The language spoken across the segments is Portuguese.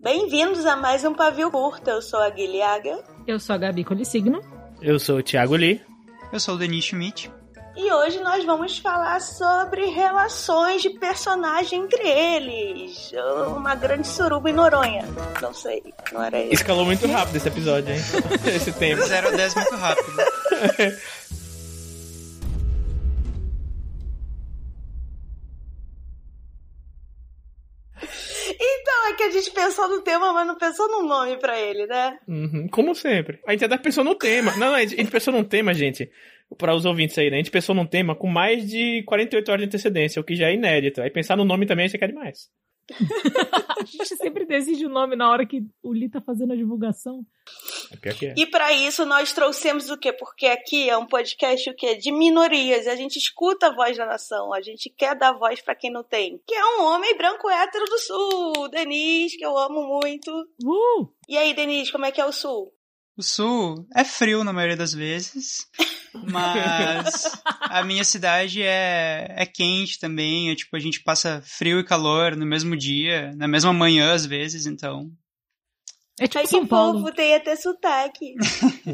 Bem-vindos a mais um Pavio Curta. Eu sou a Guilhaga. Eu sou a Gabi Colissigno. Eu sou o Thiago Lee. Eu sou o Denis Schmidt. E hoje nós vamos falar sobre relações de personagem entre eles. Uma grande suruba em Noronha. Não sei, não era isso. Escalou muito rápido esse episódio, hein? esse tempo. 0 a 10 muito rápido. pensou no tema, mas não pensou no nome pra ele, né? Uhum, como sempre. A gente até pensou no tema. Não, não, a gente, a gente pensou num tema, gente para os ouvintes aí, né? A gente pensou num tema com mais de 48 horas de antecedência, o que já é inédito. Aí pensar no nome também, você quer demais. a gente sempre decide o nome na hora que o Li tá fazendo a divulgação. É que é. E para isso nós trouxemos o quê? Porque aqui é um podcast o quê? De minorias. A gente escuta a voz da nação. A gente quer dar voz para quem não tem. Que é um homem branco hétero do sul, Denis, que eu amo muito. Uh! E aí, Denis, como é que é o sul? O sul é frio na maioria das vezes, mas a minha cidade é, é quente também. É, tipo, a gente passa frio e calor no mesmo dia, na mesma manhã às vezes, então. É tipo Ai, São Paulo. Fofo, tem até sotaque.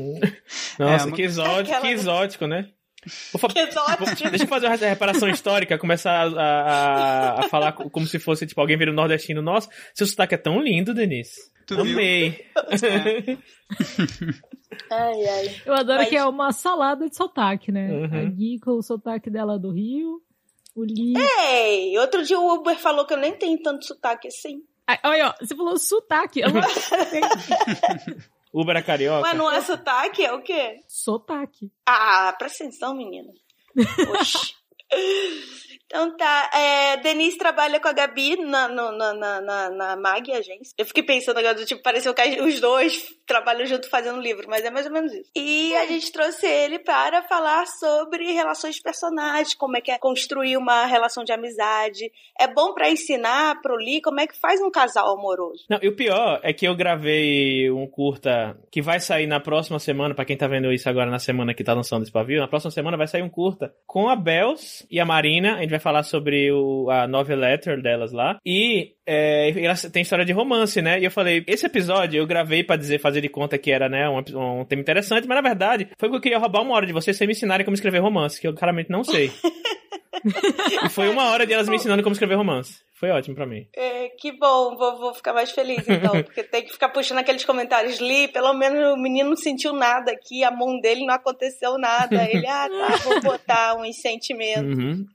Nossa, é, que exótico, Aquela... que exótico, né? Que exótico. Deixa eu fazer uma reparação histórica, começar a, a, a falar como se fosse, tipo, alguém vir nordestino. Nossa, seu sotaque é tão lindo, Denise. Tu Amei. ai, ai. Eu adoro Mas... que é uma salada de sotaque, né? Uhum. A Gui com o sotaque dela do Rio, o Lee... Ei, outro dia o Uber falou que eu nem tenho tanto sotaque assim. Ai, olha, ó, você falou sotaque. Eu não... Uber é carioca. Mas não é sotaque, é o quê? Sotaque. Ah, presta atenção, menina. Oxi. Então tá, é, Denise trabalha com a Gabi na, na, na, na, na MAG, agência. Eu fiquei pensando agora, tipo, pareceu que os dois trabalham junto fazendo livro, mas é mais ou menos isso. E a gente trouxe ele para falar sobre relações de personagens, como é que é construir uma relação de amizade. É bom para ensinar pro Lee como é que faz um casal amoroso. Não, e o pior é que eu gravei um curta que vai sair na próxima semana, para quem tá vendo isso agora na semana que tá lançando esse pavio, na próxima semana vai sair um curta com a Bells e a Marina, a gente vai falar sobre o, a novel letter delas lá. E é, tem história de romance, né? E eu falei, esse episódio eu gravei para dizer, fazer de conta que era, né, um, um, tema interessante, mas na verdade foi porque eu queria roubar uma hora de vocês, vocês me ensinarem como escrever romance, que eu claramente não sei. e foi uma hora de elas me ensinando como escrever romance. Foi ótimo para mim. É, que bom, vou, vou, ficar mais feliz então, porque tem que ficar puxando aqueles comentários. Li, pelo menos o menino não sentiu nada aqui, a mão dele não aconteceu nada. Ele, ah, tá, vou botar uns sentimentos. Uhum.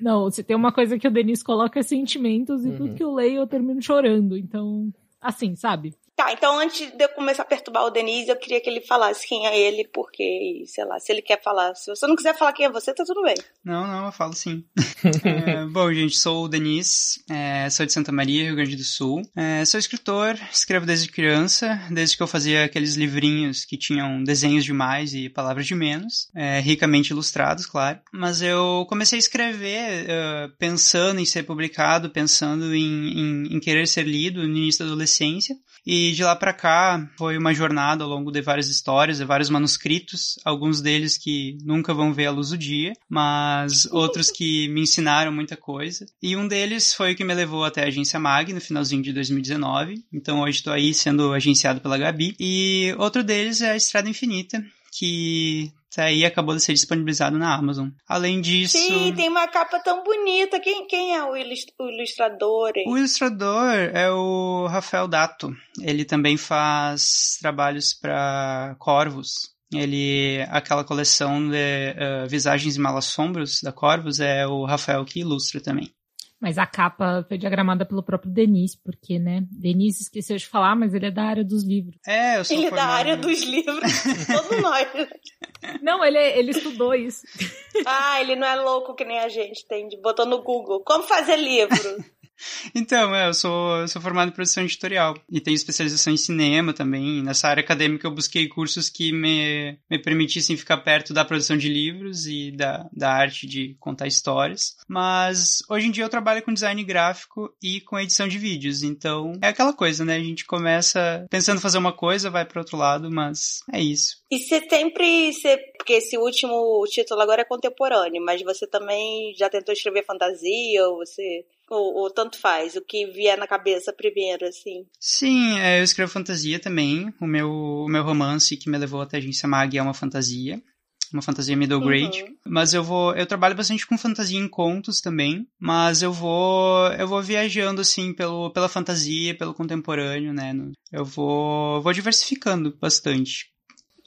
Não, se tem uma coisa que o Denis coloca é sentimentos e uhum. tudo que eu leio eu termino chorando. Então, assim, sabe? Tá, então antes de eu começar a perturbar o Denise, eu queria que ele falasse quem é ele, porque, sei lá, se ele quer falar. Se você não quiser falar quem é você, tá tudo bem. Não, não, eu falo sim. é, bom, gente, sou o Denise, é, sou de Santa Maria, Rio Grande do Sul. É, sou escritor, escrevo desde criança, desde que eu fazia aqueles livrinhos que tinham desenhos demais e palavras de menos, é, ricamente ilustrados, claro. Mas eu comecei a escrever uh, pensando em ser publicado, pensando em, em, em querer ser lido no início da adolescência. E de lá para cá foi uma jornada ao longo de várias histórias, de vários manuscritos, alguns deles que nunca vão ver a luz do dia, mas outros que me ensinaram muita coisa. E um deles foi o que me levou até a agência Mag no finalzinho de 2019. Então hoje estou aí sendo agenciado pela Gabi. E outro deles é a Estrada Infinita, que tá aí acabou de ser disponibilizado na Amazon. Além disso. Sim, tem uma capa tão bonita. Quem, quem é o, ilustrador? Hein? O ilustrador é o Rafael Dato. Ele também faz trabalhos para Corvos. Ele, aquela coleção de uh, Visagens e Malassombros da Corvos é o Rafael que ilustra também. Mas a capa foi diagramada pelo próprio Denis, porque, né? Denis esqueceu de falar, mas ele é da área dos livros. É, eu sou Ele é da área dos livros. Todo nós. Não, ele, ele estudou isso. Ah, ele não é louco que nem a gente, tem. Botou no Google. Como fazer livro? Então, é, eu sou, eu sou formado em produção editorial e tenho especialização em cinema também. Nessa área acadêmica eu busquei cursos que me, me permitissem ficar perto da produção de livros e da, da arte de contar histórias. Mas hoje em dia eu trabalho com design gráfico e com edição de vídeos, então é aquela coisa, né? A gente começa pensando fazer uma coisa, vai para outro lado, mas é isso. E você sempre. Você, porque esse último título agora é contemporâneo, mas você também já tentou escrever fantasia, ou você. Ou, ou tanto faz, o que vier na cabeça primeiro, assim. Sim, é, eu escrevo fantasia também. O meu, o meu romance que me levou até a agência Mag é uma fantasia uma fantasia middle grade. Uhum. Mas eu vou, eu trabalho bastante com fantasia em contos também, mas eu vou, eu vou viajando assim pelo, pela fantasia, pelo contemporâneo, né? Eu vou, vou diversificando bastante.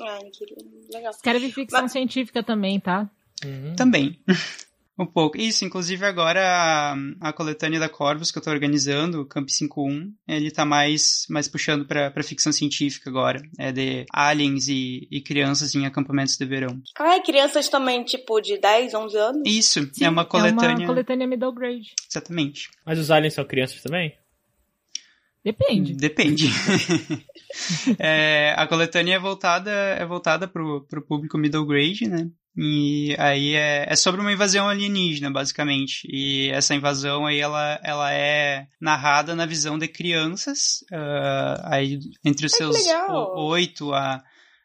Ai, que legal. Escreve ficção mas... científica também, tá? Uhum. Também. Um pouco. Isso, inclusive agora a, a coletânea da Corvus que eu tô organizando, o Camp 51, ele tá mais, mais puxando pra, pra ficção científica agora. É de aliens e, e crianças em acampamentos de verão. Ah, é crianças também, tipo, de 10, 11 anos? Isso, Sim, é uma coletânea. É uma coletânea middle grade. Exatamente. Mas os aliens são crianças também? Depende. Depende. é, a coletânea é voltada, é voltada pro, pro público middle grade, né? E aí é, é sobre uma invasão alienígena, basicamente. E essa invasão aí, ela, ela é narrada na visão de crianças, uh, aí entre os Ai, seus 8 a,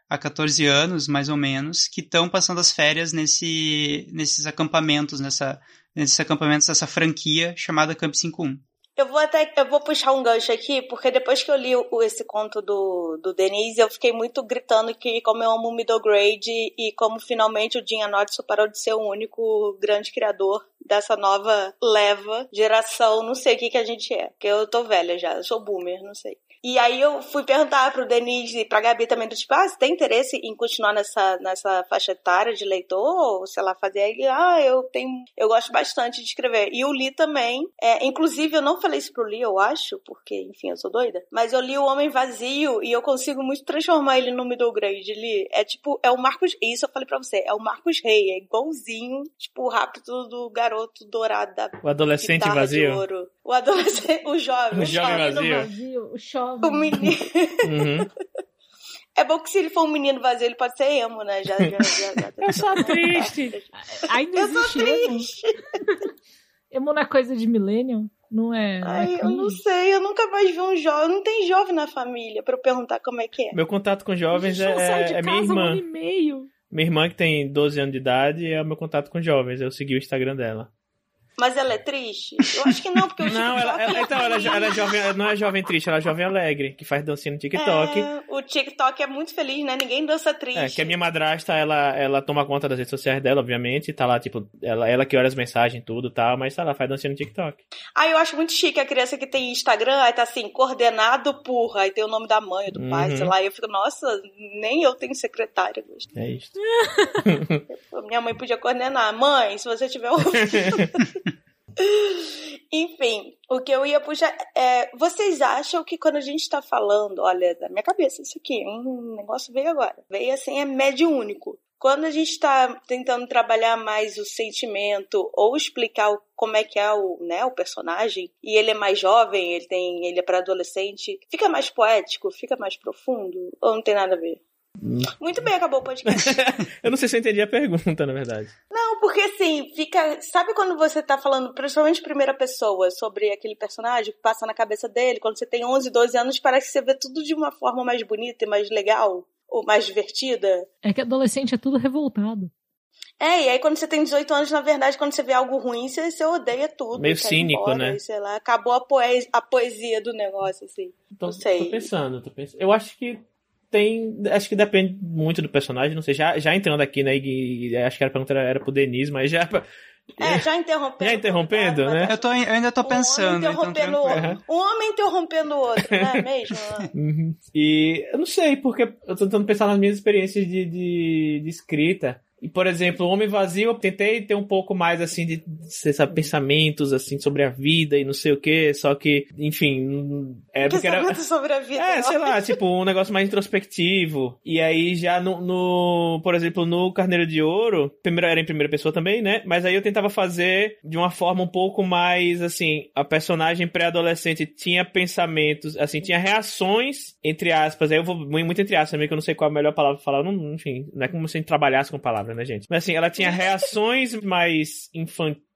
a 14 anos, mais ou menos, que estão passando as férias nesse, nesses acampamentos, nessa, nesses acampamentos dessa franquia chamada Camp 51. Eu vou até eu vou puxar um gancho aqui, porque depois que eu li o, esse conto do, do Denise, eu fiquei muito gritando que como eu amo o middle grade e como finalmente o Jim Anotso parou de ser o único grande criador dessa nova leva, geração, não sei o que que a gente é, porque eu tô velha já, eu sou boomer, não sei. E aí eu fui perguntar pro Denise e pra Gabi também, do tipo, ah, você tem interesse em continuar nessa, nessa faixa etária de leitor? Ou, sei lá, fazer aí? Ah, eu tenho, eu gosto bastante de escrever. E o Li também, é, inclusive eu não falei isso pro Li, eu acho, porque, enfim, eu sou doida, mas eu li O Homem Vazio e eu consigo muito transformar ele no middle grade, Li. É tipo, é o Marcos, isso eu falei pra você, é o Marcos Rey, é igualzinho, tipo, o rápido do garoto dourado da O adolescente vazio. O adolescente, o jovem. O, jovem vazio. vazio. O jovem. O menino. Uhum. É bom que se ele for um menino vazio, ele pode ser emo, né? Já, já, já, já. Eu sou triste. Ainda eu sou triste. Emo. é coisa de millennium? Não é. Não Ai, é eu não sei, eu nunca mais vi um jovem. Não tem jovem na família pra eu perguntar como é que é. Meu contato com jovens é, é minha irmã. Um meio. Minha irmã, que tem 12 anos de idade, é o meu contato com jovens. Eu segui o Instagram dela. Mas ela é triste? Eu acho que não, porque eu Não, ela, ela, então, ela, ela, é jovem, não é jovem triste, ela é jovem alegre, que faz dancinha no TikTok. É, o TikTok é muito feliz, né? Ninguém dança triste. É, que a minha madrasta, ela, ela toma conta das redes sociais dela, obviamente, tá lá, tipo, ela, ela que olha as mensagens tudo e tal, mas tá lá, faz dancinha no TikTok. Ah, eu acho muito chique a criança que tem Instagram, aí tá assim, coordenado por, aí tem o nome da mãe, do pai, uhum. sei lá, e eu fico, nossa, nem eu tenho secretária. É isso. minha mãe podia coordenar. Mãe, se você tiver ouvindo... Enfim, o que eu ia puxar é. Vocês acham que quando a gente está falando, olha, da minha cabeça, isso aqui, um negócio veio agora. Veio assim, é médio único. Quando a gente está tentando trabalhar mais o sentimento ou explicar como é que é o, né, o personagem, e ele é mais jovem, ele tem, ele é para adolescente, fica mais poético, fica mais profundo, ou não tem nada a ver? Muito bem, acabou o podcast. eu não sei se eu entendi a pergunta, na verdade. Não, porque assim, fica. Sabe quando você tá falando, principalmente primeira pessoa, sobre aquele personagem que passa na cabeça dele, quando você tem 11, 12 anos, parece que você vê tudo de uma forma mais bonita e mais legal, ou mais divertida. É que adolescente é tudo revoltado. É, e aí quando você tem 18 anos, na verdade, quando você vê algo ruim, você, você odeia tudo. Meio cínico, embora, né? sei lá, acabou a, poesia, a poesia do negócio, assim. Tô, não sei. Tô pensando, tô pensando. Eu acho que tem. Acho que depende muito do personagem, não sei. Já, já entrando aqui, né? E, acho que a pergunta era, era pro Denise, mas já. É, já interrompendo. Já interrompendo, né? Eu, tô, eu ainda tô pensando. Um homem interrompendo, então, um homem interrompendo o outro, não é mesmo? uhum. E eu não sei, porque eu tô tentando pensar nas minhas experiências de, de, de escrita. E, por exemplo, o Homem Vazio, eu tentei ter um pouco mais, assim, de, de sabe, pensamentos, assim, sobre a vida e não sei o que, só que, enfim, é porque era... sobre a vida. É, sei lá, tipo, um negócio mais introspectivo. E aí, já no, no, por exemplo, no Carneiro de Ouro, primeiro era em primeira pessoa também, né? Mas aí eu tentava fazer de uma forma um pouco mais, assim, a personagem pré-adolescente tinha pensamentos, assim, tinha reações, entre aspas, aí eu vou muito entre aspas também, que eu não sei qual a melhor palavra pra falar, não, enfim, não é como se a gente trabalhasse com palavras palavra, né, gente? Mas assim, ela tinha reações mais infantis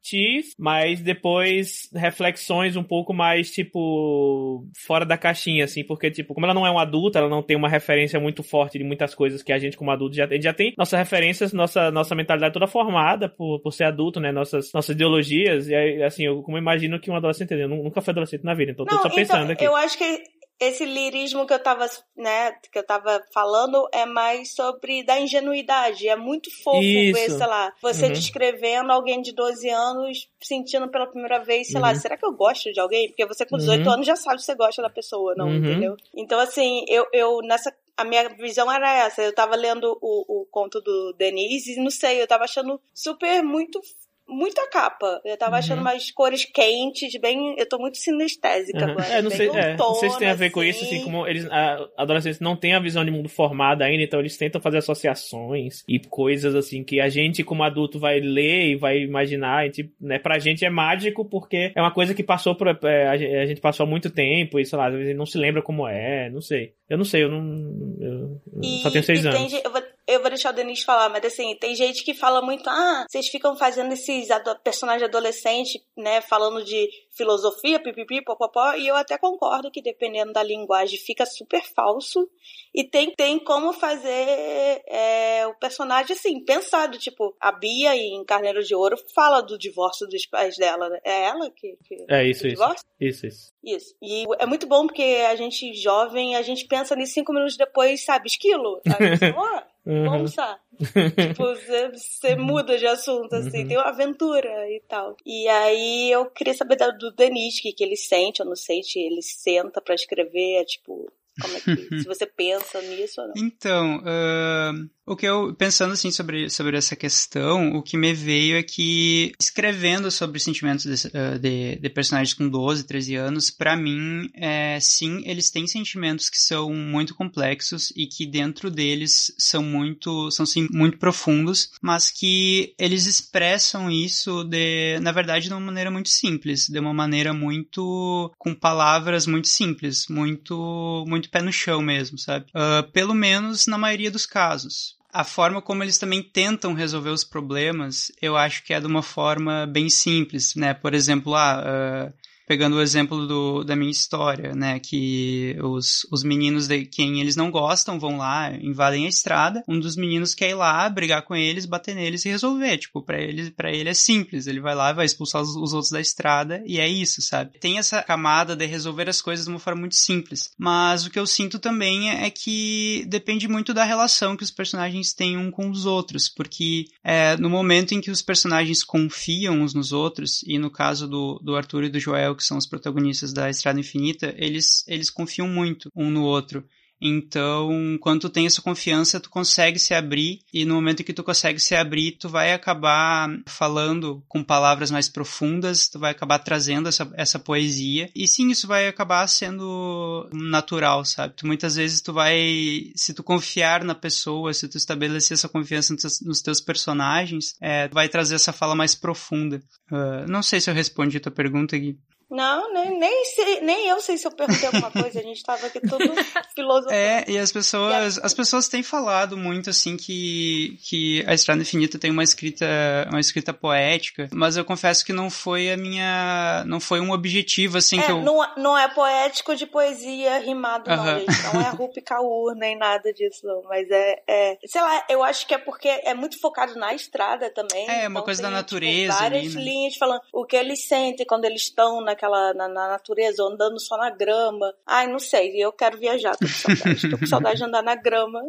mas depois reflexões um pouco mais, tipo, fora da caixinha, assim, porque, tipo, como ela não é uma adulta, ela não tem uma referência muito forte de muitas coisas que a gente, como adulto, já tem. Já tem nossas referências, nossa, nossa mentalidade toda formada por, por ser adulto, né? Nossas, nossas ideologias. E aí, assim, eu como imagino que um adolescente, eu nunca fui adolescente na vida, então não, tô só então, pensando então, aqui. Eu acho que esse lirismo que eu tava, né, que eu tava falando é mais sobre da ingenuidade. É muito fofo Isso. ver, sei lá, você uhum. descrevendo alguém de 12 anos sentindo pela primeira vez, sei uhum. lá, será que eu gosto de alguém? Porque você com 18 uhum. anos já sabe se você gosta da pessoa, não, uhum. entendeu? Então, assim, eu, eu nessa a minha visão era essa. Eu tava lendo o, o conto do Denise e não sei, eu tava achando super muito muita capa. Eu tava uhum. achando umas cores quentes, bem. Eu tô muito sinestésica uhum. agora. É, não sei, é, não sei se tem a ver assim. com isso, assim, como eles. A, adolescentes não têm a visão de mundo formada ainda, então eles tentam fazer associações e coisas assim que a gente, como adulto, vai ler e vai imaginar. E, tipo, né, pra gente é mágico porque é uma coisa que passou por. É, a gente passou há muito tempo e, sei lá, às vezes não se lembra como é, não sei. Eu não sei, eu não. Eu, e, só tenho seis anos. Tem, eu vou eu vou deixar o Denis falar, mas assim, tem gente que fala muito, ah, vocês ficam fazendo esses personagens adolescentes, né, falando de filosofia, pipipi, popopó, e eu até concordo que dependendo da linguagem fica super falso, e tem, tem como fazer é, o personagem assim, pensado, tipo, a Bia em Carneiro de Ouro fala do divórcio dos pais dela, né? É ela que, que É isso, isso. Isso, isso. Isso. E é muito bom porque a gente jovem, a gente pensa nisso cinco minutos depois, sabe, esquilo, oh, Uhum. Vamos lá. tipo, você, você, muda de assunto, assim, uhum. tem uma aventura e tal. E aí eu queria saber do Denis, o que, que ele sente, eu não sei se ele senta para escrever, é tipo, como é que, se você pensa nisso ou não. Então, uh, o que eu, pensando assim sobre, sobre essa questão, o que me veio é que escrevendo sobre os sentimentos de, uh, de, de personagens com 12, 13 anos, para mim, é, sim, eles têm sentimentos que são muito complexos e que dentro deles são muito, são sim, muito profundos, mas que eles expressam isso de, na verdade, de uma maneira muito simples, de uma maneira muito, com palavras muito simples, muito, muito pé no chão mesmo, sabe? Uh, pelo menos na maioria dos casos a forma como eles também tentam resolver os problemas, eu acho que é de uma forma bem simples, né? Por exemplo, ah, uh, pegando o exemplo do, da minha história, né, que os, os meninos de quem eles não gostam vão lá, invadem a estrada, um dos meninos quer ir lá, brigar com eles, bater neles e resolver, tipo, para ele, ele é simples, ele vai lá, vai expulsar os, os, outros da estrada e é isso, sabe? Tem essa camada de resolver as coisas de uma forma muito simples, mas o que eu sinto também é que depende muito da relação que os personagens têm um com os outros, porque é, no momento em que os personagens confiam uns nos outros, e no caso do, do Arthur e do Joel, que são os protagonistas da Estrada Infinita, eles, eles confiam muito um no outro. Então, quando tu tem essa confiança, tu consegue se abrir e no momento que tu consegue se abrir, tu vai acabar falando com palavras mais profundas, tu vai acabar trazendo essa, essa poesia e sim, isso vai acabar sendo natural, sabe? Tu, muitas vezes tu vai, se tu confiar na pessoa, se tu estabelecer essa confiança nos teus personagens, é, tu vai trazer essa fala mais profunda. Uh, não sei se eu respondi a tua pergunta, Gui. Não, nem, nem, sei, nem eu sei se eu perguntei alguma coisa, a gente tava aqui tudo filosofando. É, e as pessoas, as pessoas têm falado muito assim que, que a Estrada Infinita tem uma escrita, uma escrita poética, mas eu confesso que não foi a minha, não foi um objetivo assim é, que eu... não, não é poético de poesia rimado não, gente. não é Rupi Kaur nem nada disso não, mas é, é, sei lá, eu acho que é porque é muito focado na estrada também. É, uma então coisa da tipo, natureza. Tipo, várias ali, né? linhas falando o que eles sentem quando eles estão na naquela, na, na natureza, andando só na grama. Ai, não sei, eu quero viajar, tô com saudade. tô com saudade de andar na grama.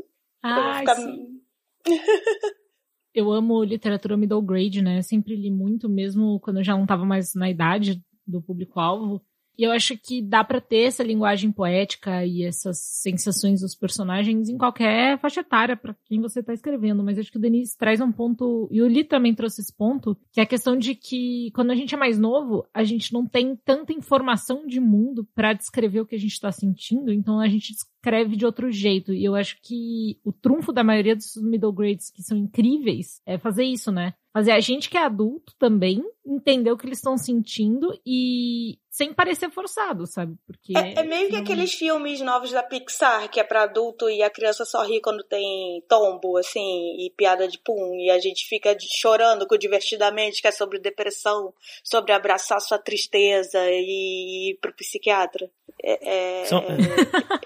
Ai, ficar... eu amo literatura middle grade, né? Eu sempre li muito, mesmo quando eu já não tava mais na idade do público-alvo. E eu acho que dá para ter essa linguagem poética e essas sensações dos personagens em qualquer faixa etária para quem você está escrevendo. Mas acho que o Denise traz um ponto, e o Li também trouxe esse ponto, que é a questão de que quando a gente é mais novo, a gente não tem tanta informação de mundo para descrever o que a gente está sentindo, então a gente escreve de outro jeito. E eu acho que o trunfo da maioria dos middle grades que são incríveis é fazer isso, né? Fazer a gente que é adulto também entender o que eles estão sentindo e sem parecer forçado, sabe? Porque é, é meio que não... aqueles filmes novos da Pixar, que é para adulto e a criança só ri quando tem tombo, assim, e piada de pum, e a gente fica chorando com divertidamente, que é sobre depressão, sobre abraçar sua tristeza e ir pro psiquiatra. É, é... São...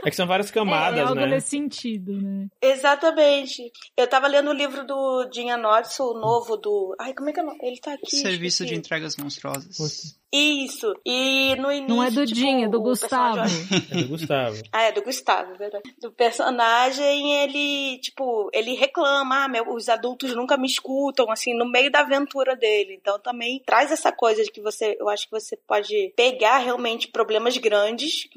é que são várias camadas, é, é algo né? nesse sentido, né? Exatamente. Eu tava lendo o livro do Jim Anotso, o novo do... Ai, como é que é? Ele tá aqui. Serviço de entregas monstruosas. Isso. E no início. Não é do tipo, Jim, é do Gustavo. É do Gustavo. ah, é do Gustavo, verdade. Do personagem, ele, tipo, ele reclama, ah, meu, os adultos nunca me escutam, assim, no meio da aventura dele. Então também traz essa coisa de que você, eu acho que você pode pegar realmente problemas grandes,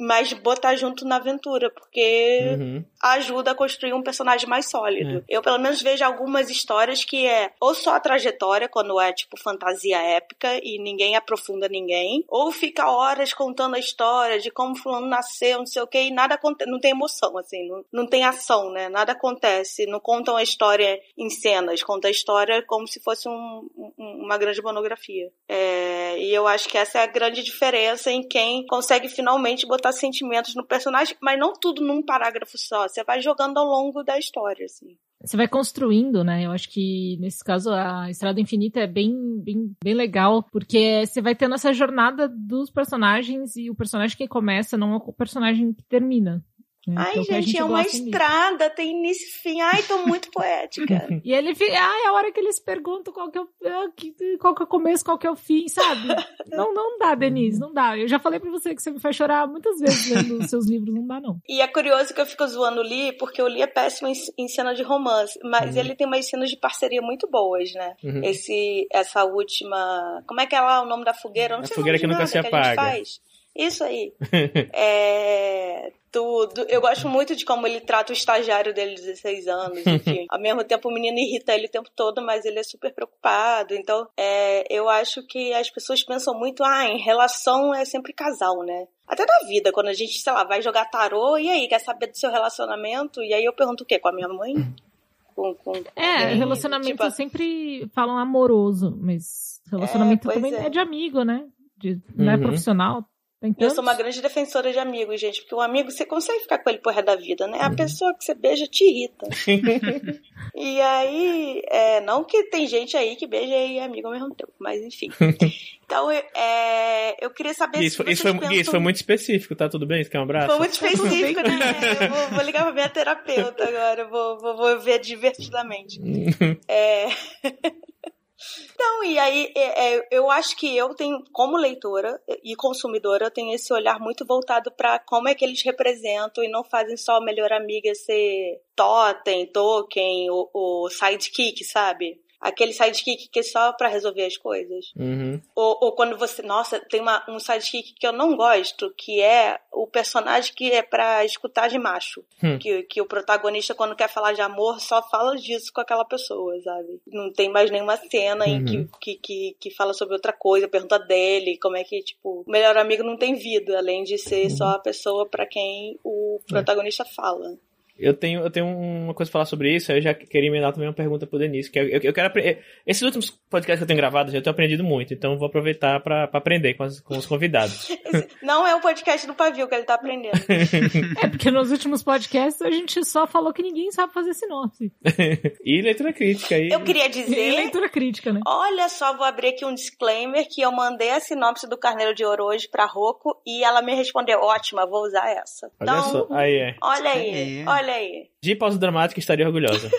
mas botar junto na aventura, porque uhum. ajuda a construir um personagem mais sólido. É. Eu, pelo menos, vejo algumas histórias que é ou só a trajetória, quando é, tipo, fantasia épica e ninguém aprofunda aprofunda ninguém, ou fica horas contando a história de como fulano nasceu, não sei o que, e nada acontece, não tem emoção, assim, não, não tem ação, né? Nada acontece, não contam a história em cenas, conta a história como se fosse um, um, uma grande monografia. É, e eu acho que essa é a grande diferença em quem consegue finalmente botar sentimentos no personagem, mas não tudo num parágrafo só, você vai jogando ao longo da história, assim você vai construindo, né? Eu acho que nesse caso a Estrada Infinita é bem, bem, bem legal, porque você vai tendo essa jornada dos personagens e o personagem que começa não é o personagem que termina. Né? Ai, então, gente, gente, é uma estrada, tem início e fim. Ai, tô muito poética. e ele ai, é a hora que eles perguntam qual que, é o, é, qual que é o começo, qual que é o fim, sabe? não, não dá, Denise, não dá. Eu já falei pra você que você me faz chorar muitas vezes lendo os seus livros, não dá, não. E é curioso que eu fico zoando o Lee, porque o Lee é péssimo em, em cena de romance, mas uhum. ele tem umas cenas de parceria muito boas, né? Uhum. Esse, essa última. Como é que é lá o nome da fogueira? não a sei fogueira que nunca se apaga. Isso aí. é, tudo. Eu gosto muito de como ele trata o estagiário dele de 16 anos, enfim. Ao mesmo tempo, o menino irrita ele o tempo todo, mas ele é super preocupado. Então, é, eu acho que as pessoas pensam muito, ah, em relação é sempre casal, né? Até na vida, quando a gente, sei lá, vai jogar tarô, e aí, quer saber do seu relacionamento? E aí eu pergunto o quê? Com a minha mãe? Com, com, é, relacionamento tipo, sempre falam amoroso, mas relacionamento é, também é. é de amigo, né? De, não é uhum. Profissional, eu sou uma grande defensora de amigos, gente, porque o amigo você consegue ficar com ele por resto da vida, né? A uhum. pessoa que você beija te irrita. e aí, é, não que tem gente aí que beija e é amigo ao mesmo tempo, mas enfim. Então, é, eu queria saber isso, se isso foi, pensam... isso foi muito específico, tá tudo bem? Isso quer um abraço? Foi muito específico, né? Eu vou, vou, ligar pra minha terapeuta agora, vou, vou, vou ver divertidamente. é... Então, e aí é, é, eu acho que eu tenho, como leitora e consumidora, eu tenho esse olhar muito voltado para como é que eles representam e não fazem só a melhor amiga ser totem, token, o, o sidekick, sabe? Aquele sidekick que é só para resolver as coisas. Uhum. Ou, ou, quando você. Nossa, tem uma, um sidekick que eu não gosto, que é o personagem que é para escutar de macho. Hum. Que, que o protagonista, quando quer falar de amor, só fala disso com aquela pessoa, sabe? Não tem mais nenhuma cena uhum. em que, uhum. que, que, que, fala sobre outra coisa, pergunta dele, como é que, tipo, o melhor amigo não tem vida, além de ser uhum. só a pessoa para quem o é. protagonista é. fala. Eu tenho, eu tenho uma coisa pra falar sobre isso, eu já queria emendar também uma pergunta pro Denise, que eu, eu, eu quero aprender. Esses últimos podcasts que eu tenho gravado, eu tenho aprendido muito, então vou aproveitar pra, pra aprender com, as, com os convidados. não é o podcast do Pavio que ele tá aprendendo. é, porque nos últimos podcasts a gente só falou que ninguém sabe fazer sinopse. e leitura crítica. E... Eu queria dizer... E leitura crítica, né? Olha só, vou abrir aqui um disclaimer que eu mandei a sinopse do Carneiro de Ouro hoje pra Rocco e ela me respondeu, ótima, vou usar essa. Olha então, só, aí é. Olha aí, olha Olha aí. De pausa dramática estaria orgulhosa.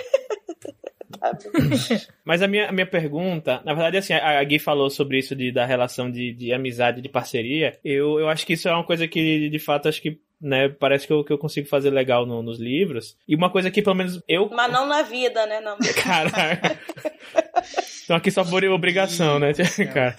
Mas a minha, a minha pergunta, na verdade, assim, a, a Gui falou sobre isso de, da relação de, de amizade, de parceria. Eu, eu acho que isso é uma coisa que, de fato, acho que né? Parece que eu, que eu consigo fazer legal no, nos livros. E uma coisa que, pelo menos, eu. Mas não na vida, né? Não. Caraca. Estão aqui só por obrigação, né, cara?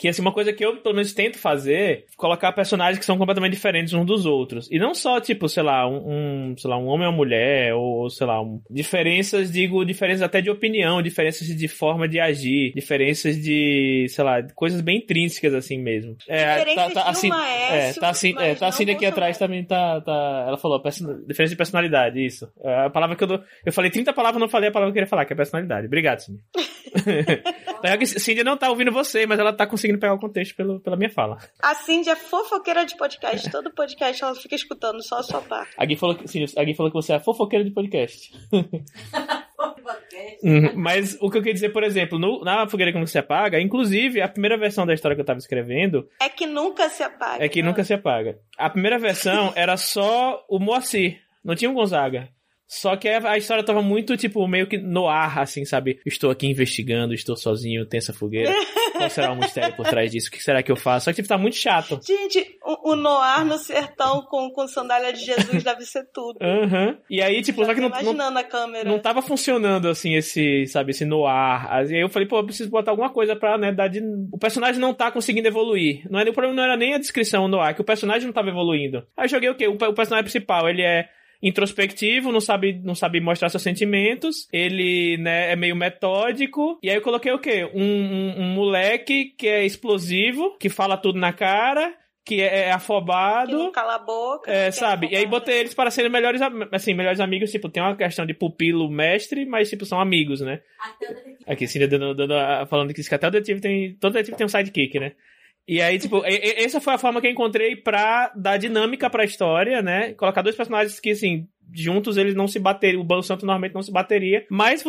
Que assim, uma coisa que eu pelo menos tento fazer, colocar personagens que são completamente diferentes uns dos outros. E não só, tipo, sei lá, um, um sei lá, um homem ou uma mulher, ou, sei lá, um, diferenças, digo, diferenças até de opinião, diferenças de forma de agir, diferenças de, sei lá, coisas bem intrínsecas assim mesmo. É, tá, tá, assim, é, tá assim, é, tá assim aqui atrás também tá, tá, ela falou, diferença de personalidade, isso. É a palavra que eu dou, eu falei 30 palavras, não falei a palavra que eu queria falar, que é personalidade. Obrigado, Cindy. Cindy não tá ouvindo você, mas ela tá conseguindo pegar o contexto pelo, pela minha fala. A Cindy é fofoqueira de podcast. Todo podcast ela fica escutando só a sua parte. A Gui falou que, Cindy, a Gui falou que você é fofoqueira de podcast. Uhum. Mas o que eu queria dizer, por exemplo, no, na Fogueira que Nunca Se Apaga, inclusive, a primeira versão da história que eu tava escrevendo. É que nunca se apaga. É que nunca se apaga. A primeira versão era só o Moacir, não tinha o Gonzaga. Só que a história tava muito, tipo, meio que no ar, assim, sabe? Estou aqui investigando, estou sozinho, tem essa fogueira. Qual será o mistério por trás disso? O que será que eu faço? Só que, tipo, tá muito chato. Gente, o, o Noir no sertão com, com sandália de Jesus deve ser tudo. Aham. Uhum. E aí, tipo, Já só que não. Imaginando não, a câmera. Não tava funcionando, assim, esse, sabe, esse Noir. Aí eu falei, pô, eu preciso botar alguma coisa pra, né, dar de. O personagem não tá conseguindo evoluir. Não é, o problema não era nem a descrição no ar, que o personagem não tava evoluindo. Aí eu joguei o quê? O, o personagem principal, ele é introspectivo, não sabe, não sabe mostrar seus sentimentos, ele, né, é meio metódico. E aí eu coloquei o quê? Um, um, um moleque que é explosivo, que fala tudo na cara, que é, é afobado. Que não cala a boca. É, sabe? É e aí botei eles para serem melhores, assim, melhores amigos. Tipo, tem uma questão de pupilo mestre, mas, tipo, são amigos, né? Até o detetive. Aqui, sim, dando, dando, falando que até o detetive tem. Todo detetive tem um sidekick, né? E aí, tipo, essa foi a forma que eu encontrei pra dar dinâmica pra história, né? Colocar dois personagens que, assim, juntos eles não se bateriam, o Bando Santo normalmente não se bateria, mas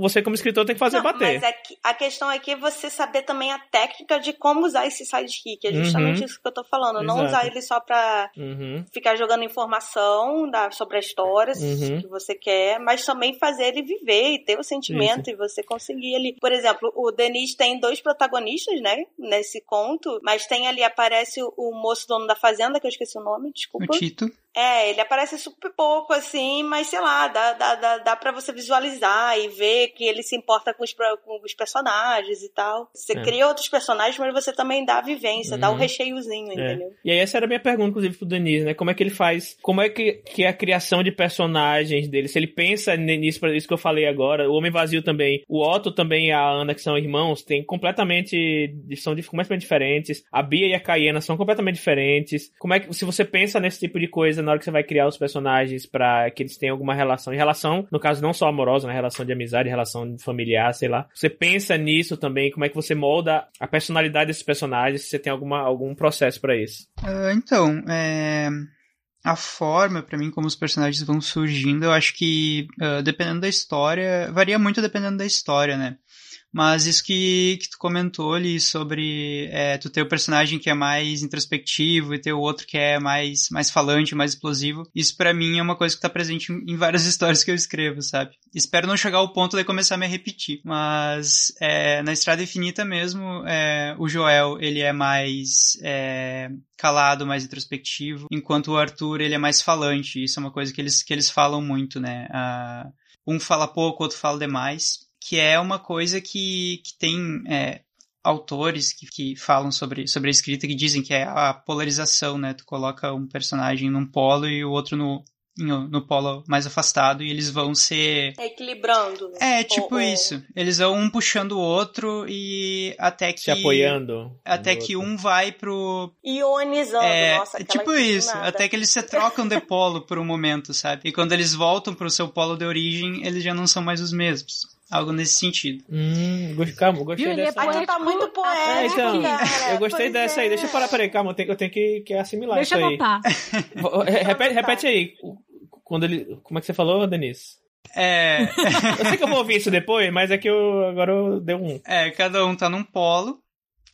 você como escritor tem que fazer não, bater. Mas é que, a questão aqui é você saber também a técnica de como usar esse sidekick, é justamente uhum. isso que eu tô falando, Exato. não usar ele só pra uhum. ficar jogando informação da, sobre a história uhum. que você quer, mas também fazer ele viver e ter o sentimento isso. e você conseguir ele, por exemplo, o Denis tem dois protagonistas, né, nesse conto, mas tem ali, aparece o, o moço dono da fazenda, que eu esqueci o nome, desculpa. O Tito. É, ele aparece super pouco, assim, mas sei lá, dá, dá, dá, dá pra você visualizar e ver que ele se importa com os, com os personagens e tal. Você é. cria outros personagens, mas você também dá a vivência, uhum. dá o um recheiozinho, é. entendeu? E aí essa era a minha pergunta, inclusive, pro Denise, né? Como é que ele faz, como é que, que é a criação de personagens dele, se ele pensa nisso, isso que eu falei agora, o Homem Vazio também, o Otto também e a Ana, que são irmãos, tem completamente, são completamente diferentes, a Bia e a Cayena são completamente diferentes. Como é que, se você pensa nesse tipo de coisa na hora que você vai criar os personagens para que eles tenham alguma relação. E relação, no caso, não só amorosa, né? Relação de amizade, relação familiar, sei lá. Você pensa nisso também, como é que você molda a personalidade desses personagens, se você tem alguma, algum processo para isso. Uh, então, é a forma, para mim, como os personagens vão surgindo, eu acho que, uh, dependendo da história, varia muito dependendo da história, né? Mas isso que, que tu comentou ali sobre é, tu ter o personagem que é mais introspectivo e ter o outro que é mais, mais falante, mais explosivo, isso para mim é uma coisa que tá presente em, várias histórias que eu escrevo, sabe? Espero não chegar ao ponto de começar a me repetir. Mas é, na Estrada Infinita mesmo, é, o Joel, ele é mais é, calado, mais introspectivo, enquanto o Arthur, ele é mais falante. Isso é uma coisa que eles, que eles falam muito, né? Uh, um fala pouco, outro fala demais que é uma coisa que, que tem é, autores que, que falam sobre, sobre a escrita que dizem que é a polarização, né? Tu coloca um personagem num polo e o outro no, no, no, polo mais afastado e eles vão se equilibrando. É, tipo ou, isso. Eles vão um puxando o outro e até que se apoiando. Até que outro. um vai pro ionizando, é, nossa, tipo isso, até que eles se trocam de polo por um momento, sabe? E quando eles voltam pro seu polo de origem, eles já não são mais os mesmos. Algo nesse sentido. Hum, calma, gostei Viu, dessa. Ele é tá muito poético, é, então, cara, Eu gostei dessa é. aí. Deixa eu parar, peraí, calma, eu tenho, eu tenho que, que assimilar Deixa isso aí. Deixa repete, repete aí. Quando ele, como é que você falou, Denise? É. eu sei que eu vou ouvir isso depois, mas é que eu agora eu dei um. É, cada um tá num polo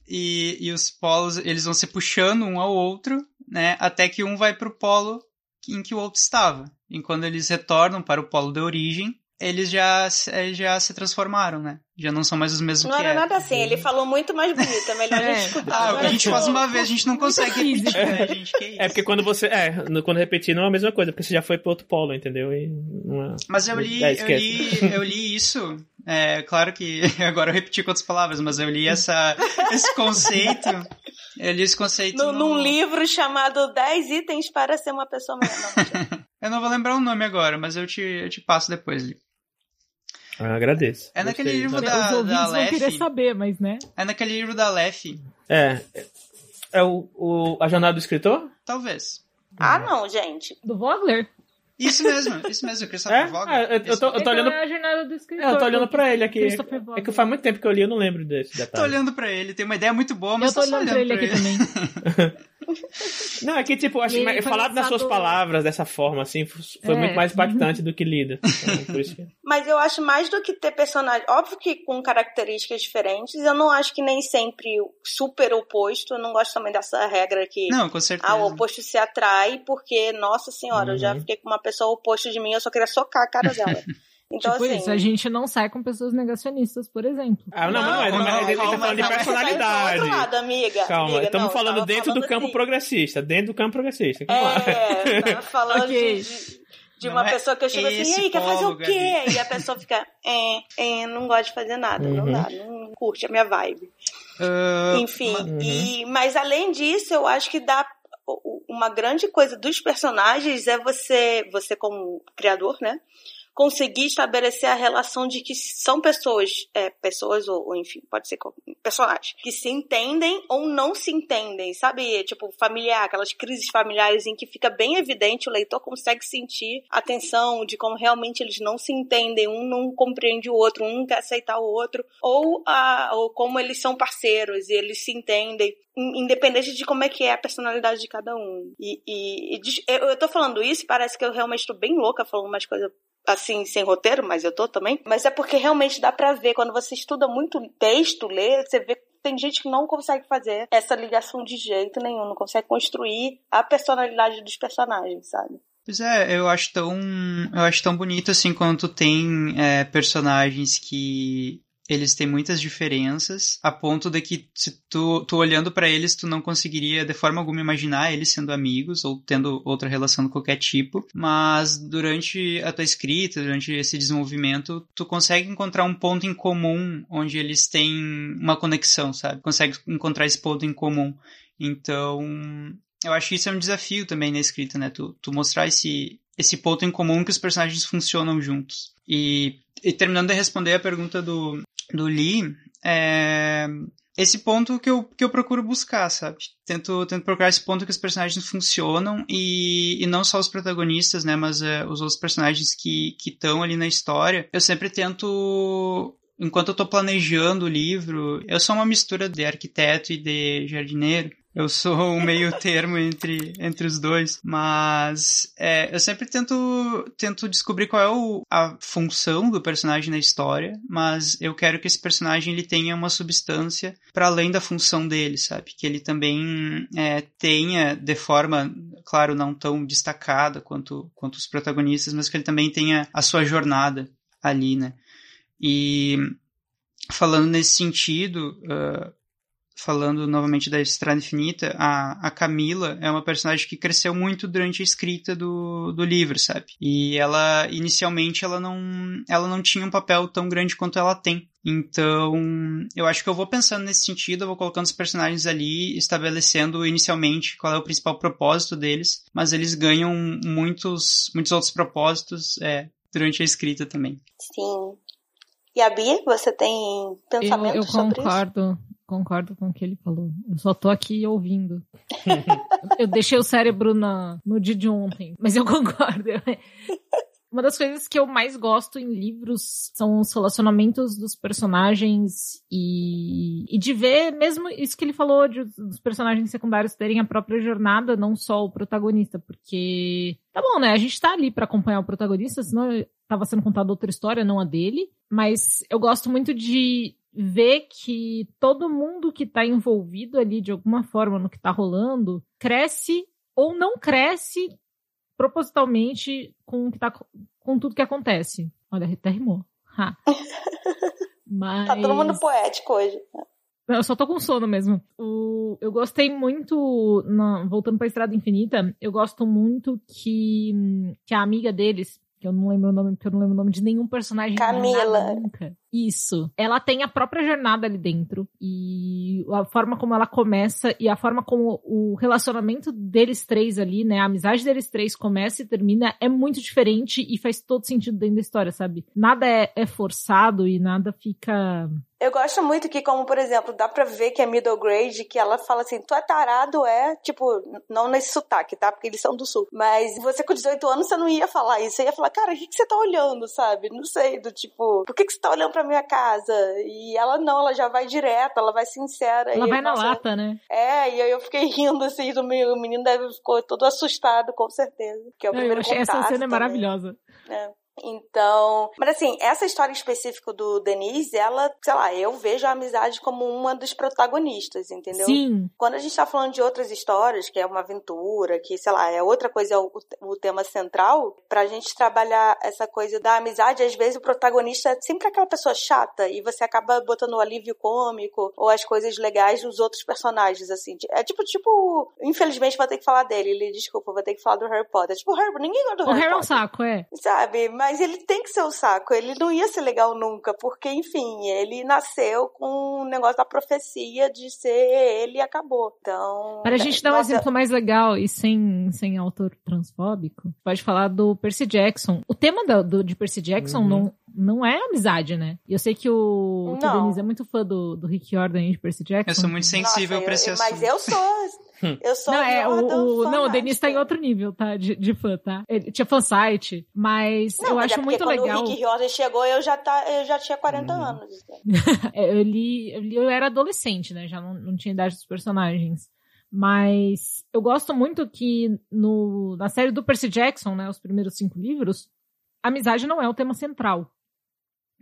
e, e os polos eles vão se puxando um ao outro, né? Até que um vai pro polo em que o outro estava. E quando eles retornam para o polo de origem, eles já, eles já se transformaram, né? Já não são mais os mesmos não que Não era nada assim, ele falou muito mais bonito, é melhor é. a gente escutar. Ah, o que a gente faz uma vez, a gente não consegue repetir, né, gente? Que isso? É porque quando você, é, quando repetir não é a mesma coisa, porque você já foi pro outro polo, entendeu? E uma, Mas eu li, eu li, eu li isso É, claro que agora eu repeti com outras palavras, mas eu li essa, esse conceito. Eu li esse conceito. No, no... Num livro chamado 10 itens para ser uma pessoa melhor. Eu não vou lembrar o nome agora, mas eu te, eu te passo depois. Eu agradeço. É naquele Gostei. livro Os da, ouvintes da vão querer saber, mas né? É naquele livro da Lef. É. É o, o, a jornada do escritor? Talvez. Ah, não, gente. Do Vogler. Isso mesmo, isso mesmo, Christopher É? Ah, eu- eu tô- Então olhando- É a jornada do escritor. É, eu tô olhando pra ele aqui. É Vogler. que faz muito tempo que eu li, eu não lembro desse Tô detalhe. olhando pra ele, tem uma ideia muito boa, mas Eu tô só olhando pra ele aqui também. Não, é que, tipo, acho que falado nas suas palavras dessa forma, assim, foi É. muito mais impactante do que lido. Então, que... Mas eu acho mais do que ter personagem. Óbvio que com características diferentes, eu não acho que nem sempre super oposto. Eu não gosto também dessa regra que. Não, com certeza. Ah, o oposto se atrai, porque, nossa senhora, eu já Uhum. fiquei com uma pessoa oposta de mim, eu só queria socar a cara dela. Então, tipo assim. isso, a gente não sai com pessoas negacionistas, por exemplo. Ah, não, mas não é, Não, não, não, ele, ele tá falando de não, mas tá personalidade. outro lado, amiga. Calma, amiga, estamos não, falando dentro do campo assim. progressista, dentro do campo progressista. É, tava falando de, de, Não uma é pessoa que eu chego assim, e aí, quer fazer o quê? E a pessoa fica, é, é, não gosta de fazer nada, não Uhum. dá, não curte a minha vibe. Ah, Enfim, ma- Uhum. e, mas além disso, eu acho que dá uma grande coisa dos personagens é você, você como criador, né? Conseguir estabelecer a relação de que são pessoas, é, pessoas ou, ou, enfim, pode ser personagens, que se entendem ou não se entendem, sabe? Tipo, familiar, aquelas crises familiares em que fica bem evidente, o leitor consegue sentir a tensão de como realmente eles não se entendem, um não compreende o outro, um não quer aceitar o outro, ou, a, ou como eles são parceiros e eles se entendem, in- independente de como é que é a personalidade de cada um. E, e- e eu tô falando isso, parece que eu realmente tô bem louca falando umas coisas assim, sem roteiro, mas eu tô também. Mas é porque realmente dá pra ver, quando você estuda muito texto, lê, você vê tem gente que não consegue fazer essa ligação de jeito nenhum, não consegue construir a personalidade dos personagens, sabe? Pois é, eu acho tão. Eu acho tão bonito assim quando tu tem é, personagens que eles têm muitas diferenças, a ponto de que se tu, tu olhando pra eles, tu não conseguiria de forma alguma imaginar eles sendo amigos ou tendo outra relação de qualquer tipo, mas durante a tua escrita, durante esse desenvolvimento, tu consegue encontrar um ponto em comum onde eles têm uma conexão, sabe? Consegue encontrar esse ponto em comum. Então, eu acho que isso é um desafio também na escrita, né? Tu, tu mostrar esse, esse ponto em comum que os personagens funcionam juntos. E, e terminando de responder a pergunta do, do Lee, é esse ponto que eu, que eu procuro buscar, sabe? Tento, tento procurar esse ponto que os personagens funcionam e, e não só os protagonistas, né? Mas é, os outros personagens que estão ali na história. Eu sempre tento enquanto eu tô planejando o livro, eu sou uma mistura de arquiteto e de jardineiro. Eu sou um meio termo entre, entre os dois, mas é, eu sempre tento, tento descobrir qual é o, a função do personagem na história, mas eu quero que esse personagem ele tenha uma substância para além da função dele, sabe? Que ele também é, tenha, de forma, claro, não tão destacada quanto, quanto os protagonistas, mas que ele também tenha a sua jornada ali, né? E falando nesse sentido, uh, falando novamente da Estrada Infinita, a, a Camila é uma personagem que cresceu muito durante a escrita do, do livro, sabe? E ela, inicialmente, ela não, ela não tinha um papel tão grande quanto ela tem. Então, eu acho que eu vou pensando nesse sentido, eu vou colocando os personagens ali, estabelecendo inicialmente qual é o principal propósito deles, mas eles ganham muitos, muitos outros propósitos é, durante a escrita também. Sim. E a Bia, você tem pensamento eu, eu sobre concordo, concordo com o que ele falou. Eu só tô aqui ouvindo. eu deixei o cérebro na, no dia de ontem, mas eu concordo. Uma das coisas que eu mais gosto em livros são os relacionamentos dos personagens e, e de ver mesmo isso que ele falou de os personagens secundários terem a própria jornada, não só o protagonista, porque tá bom, né? A gente tá ali para acompanhar o protagonista, senão tava sendo contada outra história, não a dele, mas eu gosto muito de ver que todo mundo que tá envolvido ali de alguma forma no que tá rolando cresce ou não cresce propositalmente com, o que tá, com tudo que acontece. Olha, até rimou. Mas... Tá todo mundo poético hoje. Eu só tô com sono mesmo. O, eu gostei muito, na, voltando pra Estrada Infinita, eu gosto muito que, que a amiga deles, que eu não lembro o nome, porque eu não lembro o nome de nenhum personagem. Camila. Nunca. Isso. Ela tem a própria jornada ali dentro. E a forma como ela começa e a forma como o relacionamento deles três ali, né? A amizade deles três começa e termina é muito diferente e faz todo sentido dentro da história, sabe? Nada é, é forçado e nada fica eu gosto muito que, como por exemplo, dá pra ver que é middle grade, que ela fala assim, tu é tarado, é, tipo, não nesse sotaque, tá? Porque eles são do sul. Mas você com 18 anos, você não ia falar isso. Você ia falar, cara, o que, que você tá olhando, sabe? Não sei, do tipo, por que, que você tá olhando pra minha casa? E ela não, ela já vai direto, ela vai sincera. Ela e, vai na lata, né? É, e aí eu fiquei rindo, assim, do menino, o menino deve ficou todo assustado, com certeza. Que é o Eu primeiro achei essa cena é também. maravilhosa. É. Então, mas assim, essa história específica do Denise, ela, sei lá, eu vejo a amizade como uma dos protagonistas, entendeu? Sim. Quando a gente tá falando de outras histórias, que é uma aventura, que, sei lá, é outra coisa, é o, o tema central, pra gente trabalhar essa coisa da amizade, às vezes o protagonista é sempre aquela pessoa chata e você acaba botando o alívio cômico ou as coisas legais dos outros personagens, assim. É tipo, tipo, infelizmente vou ter que falar dele, ele, desculpa, vou ter que falar do Harry Potter. Tipo, Harry, ninguém gosta do O Harry Harry é um Potter. saco, é. Sabe? Mas ele tem que ser o saco. Ele não ia ser legal nunca, porque, enfim, ele nasceu com o negócio da profecia de ser ele e acabou. Então. Para a gente dar um nossa, exemplo mais legal e sem, sem autor transfóbico, pode falar do Percy Jackson. O tema do, do- de Percy Jackson Uhum. não, não é amizade, né? E eu sei que o, o. Denise é muito fã do, do Rick Jordan de Percy Jackson. Eu sou muito sensível nossa, pra eu- esse Mas assunto. eu sou. Eu sou Não, é, o, o- não, o Denis tá em outro nível, tá? De, de fã, tá? Ele tinha fansite, mas Não, eu mas acho é muito quando legal. o Rick Jordan chegou, eu já, tá, eu já tinha 40 Uhum. anos. É, eu li, eu li- eu era adolescente, né? Já não, não tinha idade dos personagens. Mas eu gosto muito que no, na série do Percy Jackson, né? Os primeiros cinco livros, a amizade não é o tema central.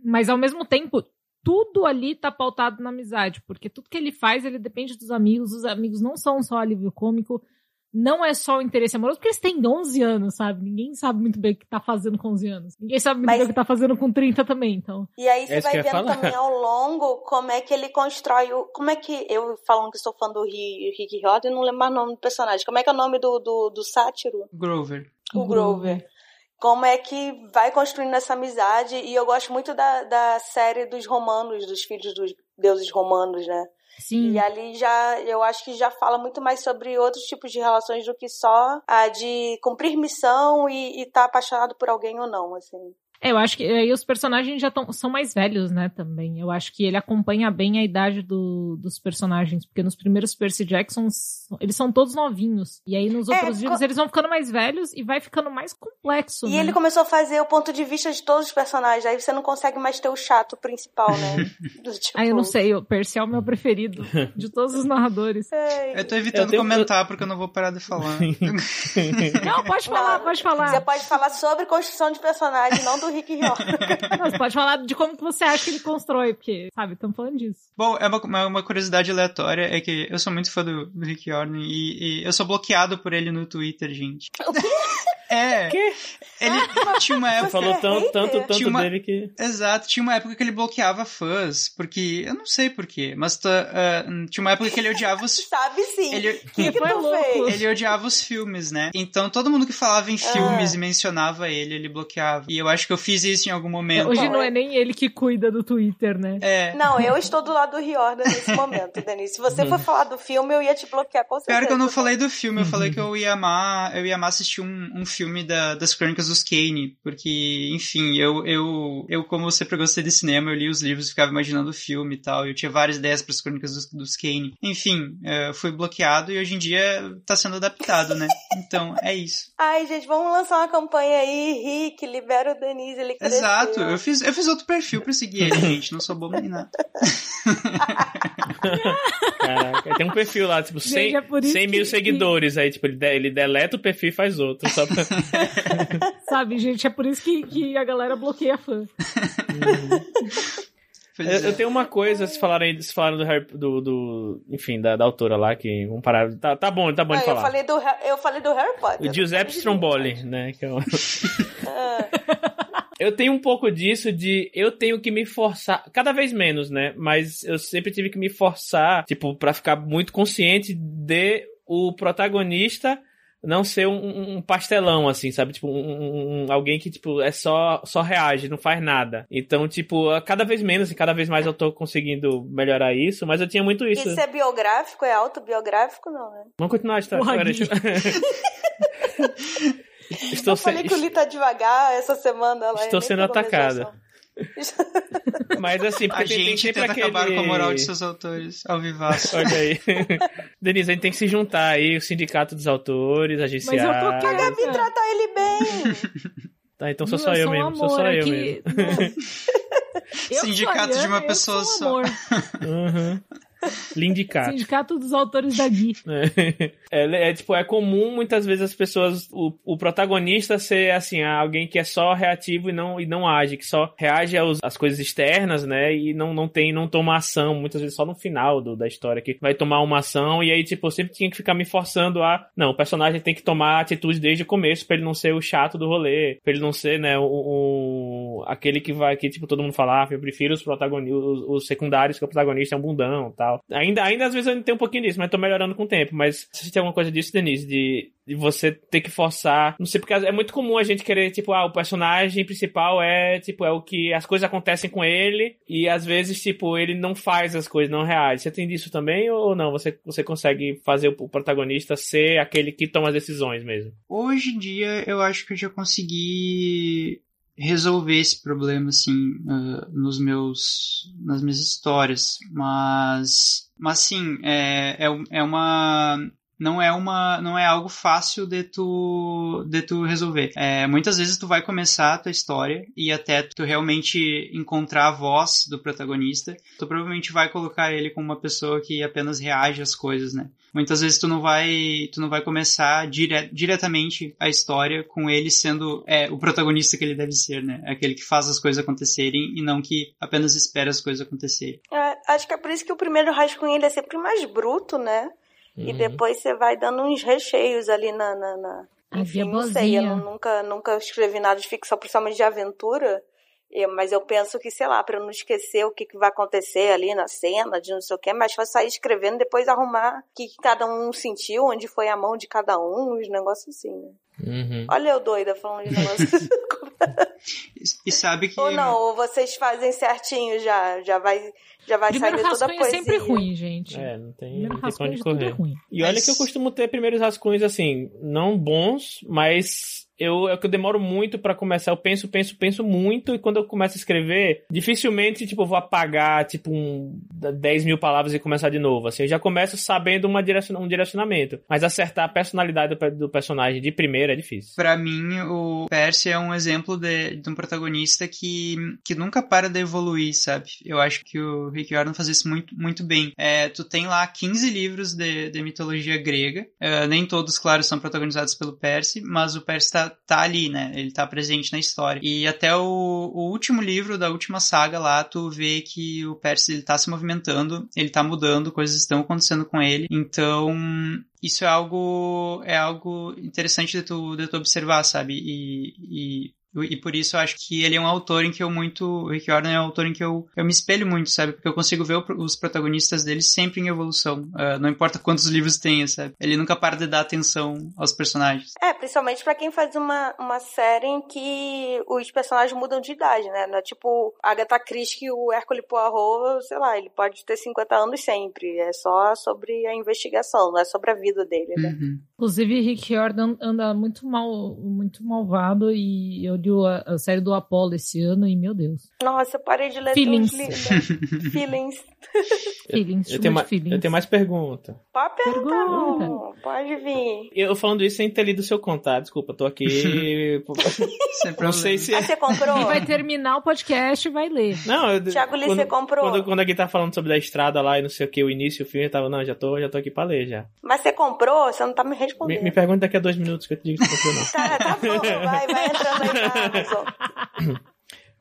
Mas ao mesmo tempo, tudo ali tá pautado na amizade, porque tudo que ele faz, ele depende dos amigos. Os amigos não são só alívio cômico, não é só o interesse amoroso, porque eles têm 11 anos, sabe? Ninguém sabe muito bem o que tá fazendo com 11 anos. Ninguém sabe muito Mas- bem o que tá fazendo com 30 também, então. E aí você É vai vendo falar. também ao longo como é que ele constrói o. Como é que. Eu falando que sou fã do Ri- Rick Jordan, não lembro mais o nome do personagem. Como é que é o nome do, do, do sátiro? Grover. O Grover. Como é que vai construindo essa amizade. E eu gosto muito da, da série dos romanos, dos filhos dos deuses romanos, né? Sim. E ali já, eu acho que já fala muito mais sobre outros tipos de relações do que só a de cumprir missão e estar apaixonado por alguém ou não, assim. É, eu acho que aí os personagens já tão, são mais velhos, né, também. Eu acho que ele acompanha bem a idade do- dos personagens, porque nos primeiros Percy Jacksons, eles são todos novinhos. E aí nos É, outros co- livros eles vão ficando mais velhos e vai ficando mais complexo, E né? ele começou a fazer o ponto de vista de todos os personagens. Aí você não consegue mais ter o chato principal, né? Do tipo... Ah, eu não sei, o Percy é o meu preferido de todos os narradores. Ei. Eu tô evitando Eu tenho- comentar porque eu não vou parar de falar. Não, pode falar, pode Você falar. pode falar sobre construção de personagem, não do Rick Jordan. Não, você pode falar de como que você acha que ele constrói, porque, sabe, estamos falando disso. Bom, é uma, uma, curiosidade aleatória, é que eu sou muito fã do, do Rick Jordan e, e eu sou bloqueado por ele no Twitter, gente. O quê? É. Quê? Ele tinha uma Você época. falou é tão, tanto, tanto Tinha uma- dele que. Exato, tinha uma época que ele bloqueava fãs, porque. Eu não sei porquê, mas tá, ah, tinha uma época que ele odiava os. Sabe sim. Ele, O que, que Foi tu louco. fez? ele odiava os filmes, né? Então todo mundo que falava em filmes Ah. e mencionava ele, ele bloqueava. E eu acho que eu fiz isso em algum momento. Hoje não é- é nem ele que cuida do Twitter, né? É. Não, eu estou do lado do Riordan nesse momento, Denise. Se você for falar do filme, eu ia te bloquear com certeza. Pior que eu não falei do filme, eu falei que eu ia amar, eu ia amar assistir um, um filme da- das Crônicas dos Kane, porque, enfim, eu, eu, eu, como sempre gostei de cinema, eu li os livros e ficava imaginando o filme e tal, eu tinha várias ideias para as Crônicas dos, dos Kane. Enfim, eh, fui bloqueado e hoje em dia tá sendo adaptado, né? Então, é isso. Ai, gente, vamos lançar uma campanha aí, Rick, libera o Denise, ele cresceu. Exato, eu fiz, eu fiz outro perfil pra seguir ele, gente, não sou bobo nem nada. Caraca, tem um perfil lá, tipo, 100, Gente, é por isso 100 mil que- seguidores. Aí, tipo, ele, de- ele deleta o perfil e faz outro. Só pra... Sabe, gente, é por isso que, que a galera bloqueia fã. Pois eu, é. eu tenho uma coisa, vocês falaram aí, vocês falaram do, Harry- do, do enfim, da, da autora lá, que vamos parar. Tá, tá bom, tá bom Ah, de eu, falar. falei do, eu falei do Harry Potter. O Giuseppe Stromboli, né? Que é o... Ah, Eu tenho um pouco disso de eu tenho que me forçar, cada vez menos, né? Mas eu sempre tive que me forçar, tipo, pra ficar muito consciente de o protagonista não ser um, um pastelão, assim, sabe? Tipo, um, um, alguém que, tipo, é só, só reage, não faz nada. Então, tipo, cada vez menos e cada vez mais eu tô conseguindo melhorar isso, mas eu tinha muito isso. Isso é biográfico? É autobiográfico, não, né? Vamos continuar a história. Porra, Estou eu falei se... que o Li tá devagar essa semana. Ela Estou sendo atacada. Mas assim, porque A tem, tem gente sempre tenta aquele... acabar com a moral de seus autores ao vivaço. Olha aí. Denise, a gente tem que se juntar aí, o sindicato dos autores, a GCA. Mas eu tô A Gabi trata ele bem. Tá, então sou Não, só eu, sou um mesmo, sou amor só eu aqui. mesmo. Eu sou Sindicato de uma eu pessoa sou um só. amor. Uhum. Lindicato. Sindicato dos autores da Gui. É, é, é, tipo, é comum muitas vezes as pessoas, o, o protagonista ser assim, alguém que é só reativo e não, e não age, que só reage aos, às coisas externas, né? E não, não tem, não toma ação, muitas vezes só no final do, da história que vai tomar uma ação, e aí, tipo, eu sempre tinha que ficar me forçando a. Não, o personagem tem que tomar atitude desde o começo pra ele não ser o chato do rolê, pra ele não ser, né, o, o- aquele que vai, que, tipo, todo mundo falar, eu prefiro os protagonistas, os, os secundários, que o protagonista é um bundão e tal. Ainda, ainda às vezes eu ainda tenho um pouquinho disso, mas tô melhorando com o tempo. Mas se tem alguma coisa disso, Denise, de, de você ter que forçar. Não sei, porque é muito comum a gente querer, tipo, ah, o personagem principal é, tipo, é o que as coisas acontecem com ele e às vezes, tipo, ele não faz as coisas, não reage. Você tem disso também ou não? Você, você consegue fazer o protagonista ser aquele que toma as decisões mesmo? Hoje em dia, eu acho que eu já consegui resolver esse problema, assim, ah, nos meus, nas minhas histórias. Mas, mas sim, é, é, é uma... Não é uma, não é algo fácil de tu, de tu resolver. É, muitas vezes tu vai começar a tua história e até tu realmente encontrar a voz do protagonista, tu provavelmente vai colocar ele como uma pessoa que apenas reage às coisas, né? Muitas vezes tu não vai, tu não vai começar dire, diretamente a história com ele sendo é, o protagonista que ele deve ser, né? Aquele que faz as coisas acontecerem e não que apenas espera as coisas acontecerem. É, acho que é por isso que o primeiro rascunho ele é sempre mais bruto, né? E Uhum. depois você vai dando uns recheios ali na. na, na... Enfim, não sei, eu nunca, nunca escrevi nada de ficção, principalmente de aventura. E- mas eu penso que, sei lá, eu não esquecer o que, que vai acontecer ali na cena, de não sei o que, mas foi sair escrevendo depois arrumar o que, que cada um sentiu, onde foi a mão de cada um, os negócios assim, né? Uhum. Olha eu doida falando de negócios. E, sabe que ou não, ou vocês fazem certinho já, já vai, já vai Primeiro sair toda a rascunho é poesia. sempre ruim, gente. É, não tem, Primeiro não tem onde é correr. ruim. E olha Mas- que eu costumo ter primeiros rascunhos assim, não bons, mas eu é que eu demoro muito pra começar. Eu penso, penso, penso muito e quando eu começo a escrever, dificilmente tipo eu vou apagar tipo um 10 mil palavras e começar de novo. Assim, eu já começo sabendo uma direciona, um direcionamento, mas acertar a personalidade do, do personagem de primeira é difícil. Pra mim, o Percy é um exemplo de, de um protagonista que, que nunca para de evoluir, sabe? Eu acho que o Rick Riordan faz isso muito, muito bem. É, tu tem lá 15 livros de, de mitologia grega, é, nem todos, claro, são protagonizados pelo Percy, mas o Percy tá, tá ali, né? Ele tá presente na história. E até o, o último livro da última saga lá, tu vê que o Percy ele tá se movimentando, ele tá mudando, coisas estão acontecendo com ele. Então, isso é algo é algo interessante de tu, de tu observar, sabe? E, e, e por isso eu acho que ele é um autor em que eu muito. O Rick Riordan é um autor em que eu, eu me espelho muito, sabe? Porque eu consigo ver os protagonistas dele sempre em evolução. Ah, não importa quantos livros tenha, sabe? Ele nunca para de dar atenção aos personagens. É, principalmente pra quem faz uma, uma série em que os personagens mudam de idade, né? Não é tipo Agatha Christie e o Hércule Poirot, sei lá, ele pode ter 50 anos sempre. É só sobre a investigação, não é sobre a vida dele, né? Uhum. Inclusive, Rick Jordan anda muito mal, muito malvado e eu li a, a série do Apollo esse ano e, meu Deus. Nossa, eu parei de ler Feelings. Feelings. Feelings, Eu too tenho, much ma- feelings. eu tenho mais pergunta. Pode perguntar, Pergunta. Pode vir. Eu falando isso sem ter lido o seu contato, desculpa, tô aqui. Sem não sei se Ah, é. você comprou? E vai terminar o podcast e vai ler. Não, eu, Thiago Lee, quando, você comprou? Quando, quando a Gui tá falando sobre a estrada lá e não sei o que, o início, o fim, eu tava, não, já tô, já tô aqui pra ler já. Mas você comprou? Você não tá me Me, respondendo. me pergunta daqui a dois minutos que eu te digo se comprou ou não. Tá, tá bom, vai, vai entrando aí.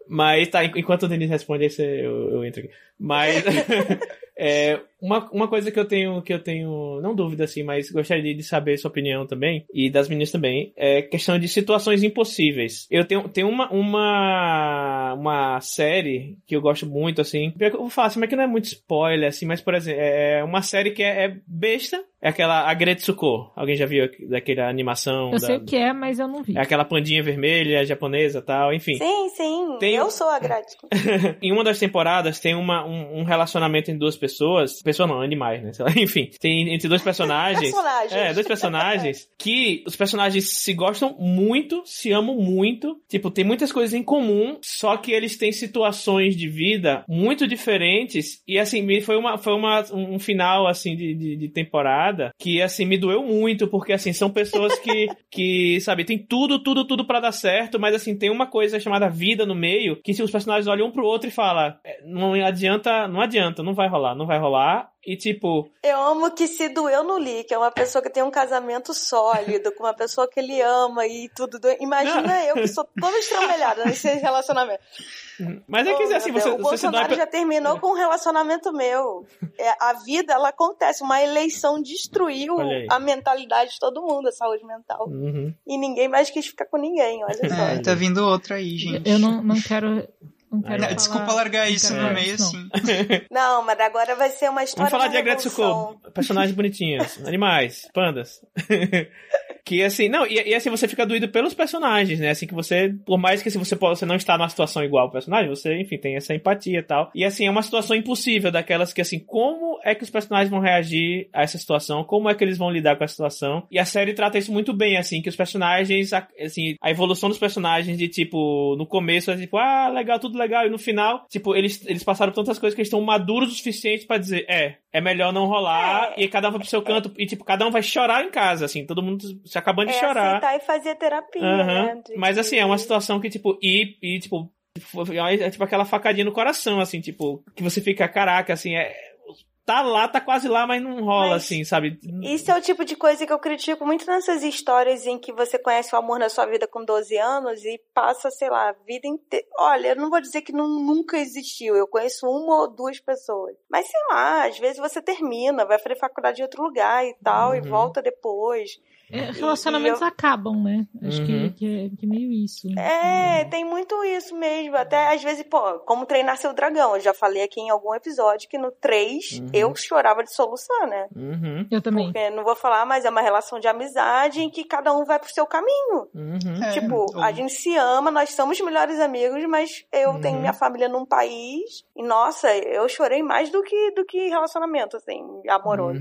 Mas tá, en- enquanto o Denis responde, eu, eu entro aqui. Mas é, Uma, uma coisa que eu tenho, que eu tenho, não dúvida assim, mas gostaria de saber sua opinião também, e das meninas também, é questão de situações impossíveis. Eu tenho, tenho uma, uma, uma série que eu gosto muito, assim, eu vou falar assim, mas que não é muito spoiler, assim, mas, por exemplo, é uma série que é, é besta, é aquela Agretsuko. Alguém já viu daquela animação? Eu da... sei o que é, mas eu não vi. É aquela pandinha vermelha japonesa tal, enfim. Sim, sim. Tem... Eu sou a Agretsuko. em uma das temporadas tem uma, um, um, relacionamento entre duas pessoas. Pessoa não, animais, né? Enfim, tem entre dois personagens. personagens. É, dois personagens. que os personagens se gostam muito, se amam muito. Tipo, tem muitas coisas em comum, só que eles têm situações de vida muito diferentes. E assim, foi, uma, foi uma, um final, assim, de, de, de temporada que, assim, me doeu muito, porque, assim, são pessoas que, que sabe, tem tudo, tudo, tudo para dar certo, mas, assim, tem uma coisa chamada vida no meio, que se os personagens olham um pro outro e falam, é, não adianta, não adianta, não vai rolar, não vai rolar, e tipo. Eu amo que se doeu no Lee, que é uma pessoa que tem um casamento sólido, com uma pessoa que ele ama e tudo. Do... Imagina eu que sou toda estrambelhada nesse relacionamento. Mas é que oh, assim, você, o você Bolsonaro dá... já terminou com um relacionamento meu. É, a vida, ela acontece. Uma eleição destruiu a mentalidade de todo mundo, a saúde mental. Uhum. E ninguém mais quis ficar com ninguém, olha só. É, tá vindo outra aí, gente. Eu não, não quero não quero falar, Desculpa largar isso no meio não. assim. Não, mas agora vai ser uma história. Vamos falar de, de Agretsuko. Personagens bonitinhos. Animais. Pandas. que assim, não, e, e, assim você fica doído pelos personagens, né? Assim que você, por mais que assim, você, você não está numa situação igual ao personagem, você, enfim, tem essa empatia e tal. E assim, é uma situação impossível daquelas que assim, como é que os personagens vão reagir a essa situação? Como é que eles vão lidar com a situação? E a série trata isso muito bem, assim, que os personagens, assim, a evolução dos personagens de tipo, no começo é tipo, ah, legal, tudo legal, e no final, tipo, eles, eles passaram tantas coisas que eles estão maduros o suficiente para dizer, é, é melhor não rolar, é. e cada um vai pro seu canto, e tipo, cada um vai chorar em casa, assim, todo mundo se acabando de é chorar. E fazer terapia, uhum. né? De... Mas assim, é uma situação que, tipo, e, e tipo, é tipo aquela facadinha no coração, assim, tipo, que você fica, caraca, assim, é tá lá, tá quase lá, mas não rola, mas assim, sabe? Isso é o tipo de coisa que eu critico muito nessas histórias em que você conhece o amor na sua vida com 12 anos e passa, sei lá, a vida inteira. Olha, eu não vou dizer que não, nunca existiu, eu conheço uma ou duas pessoas. Mas sei lá, às vezes você termina, vai fazer faculdade em outro lugar e tal, uhum. e volta depois. É, relacionamentos eu... acabam, né? Acho uhum. que, que, é, que, é, meio isso. É, uhum. tem muito isso mesmo. Até às vezes, pô, como treinar seu dragão. Eu já falei aqui em algum episódio que no 3 uhum. eu chorava de soluçar, né? Uhum. Eu também. Porque não vou falar, mas é uma relação de amizade em que cada um vai pro seu caminho. Uhum. É, tipo, a gente se ama, nós somos melhores amigos, mas eu tenho minha família num país. E nossa, eu chorei mais do que, do que relacionamento, assim, amoroso.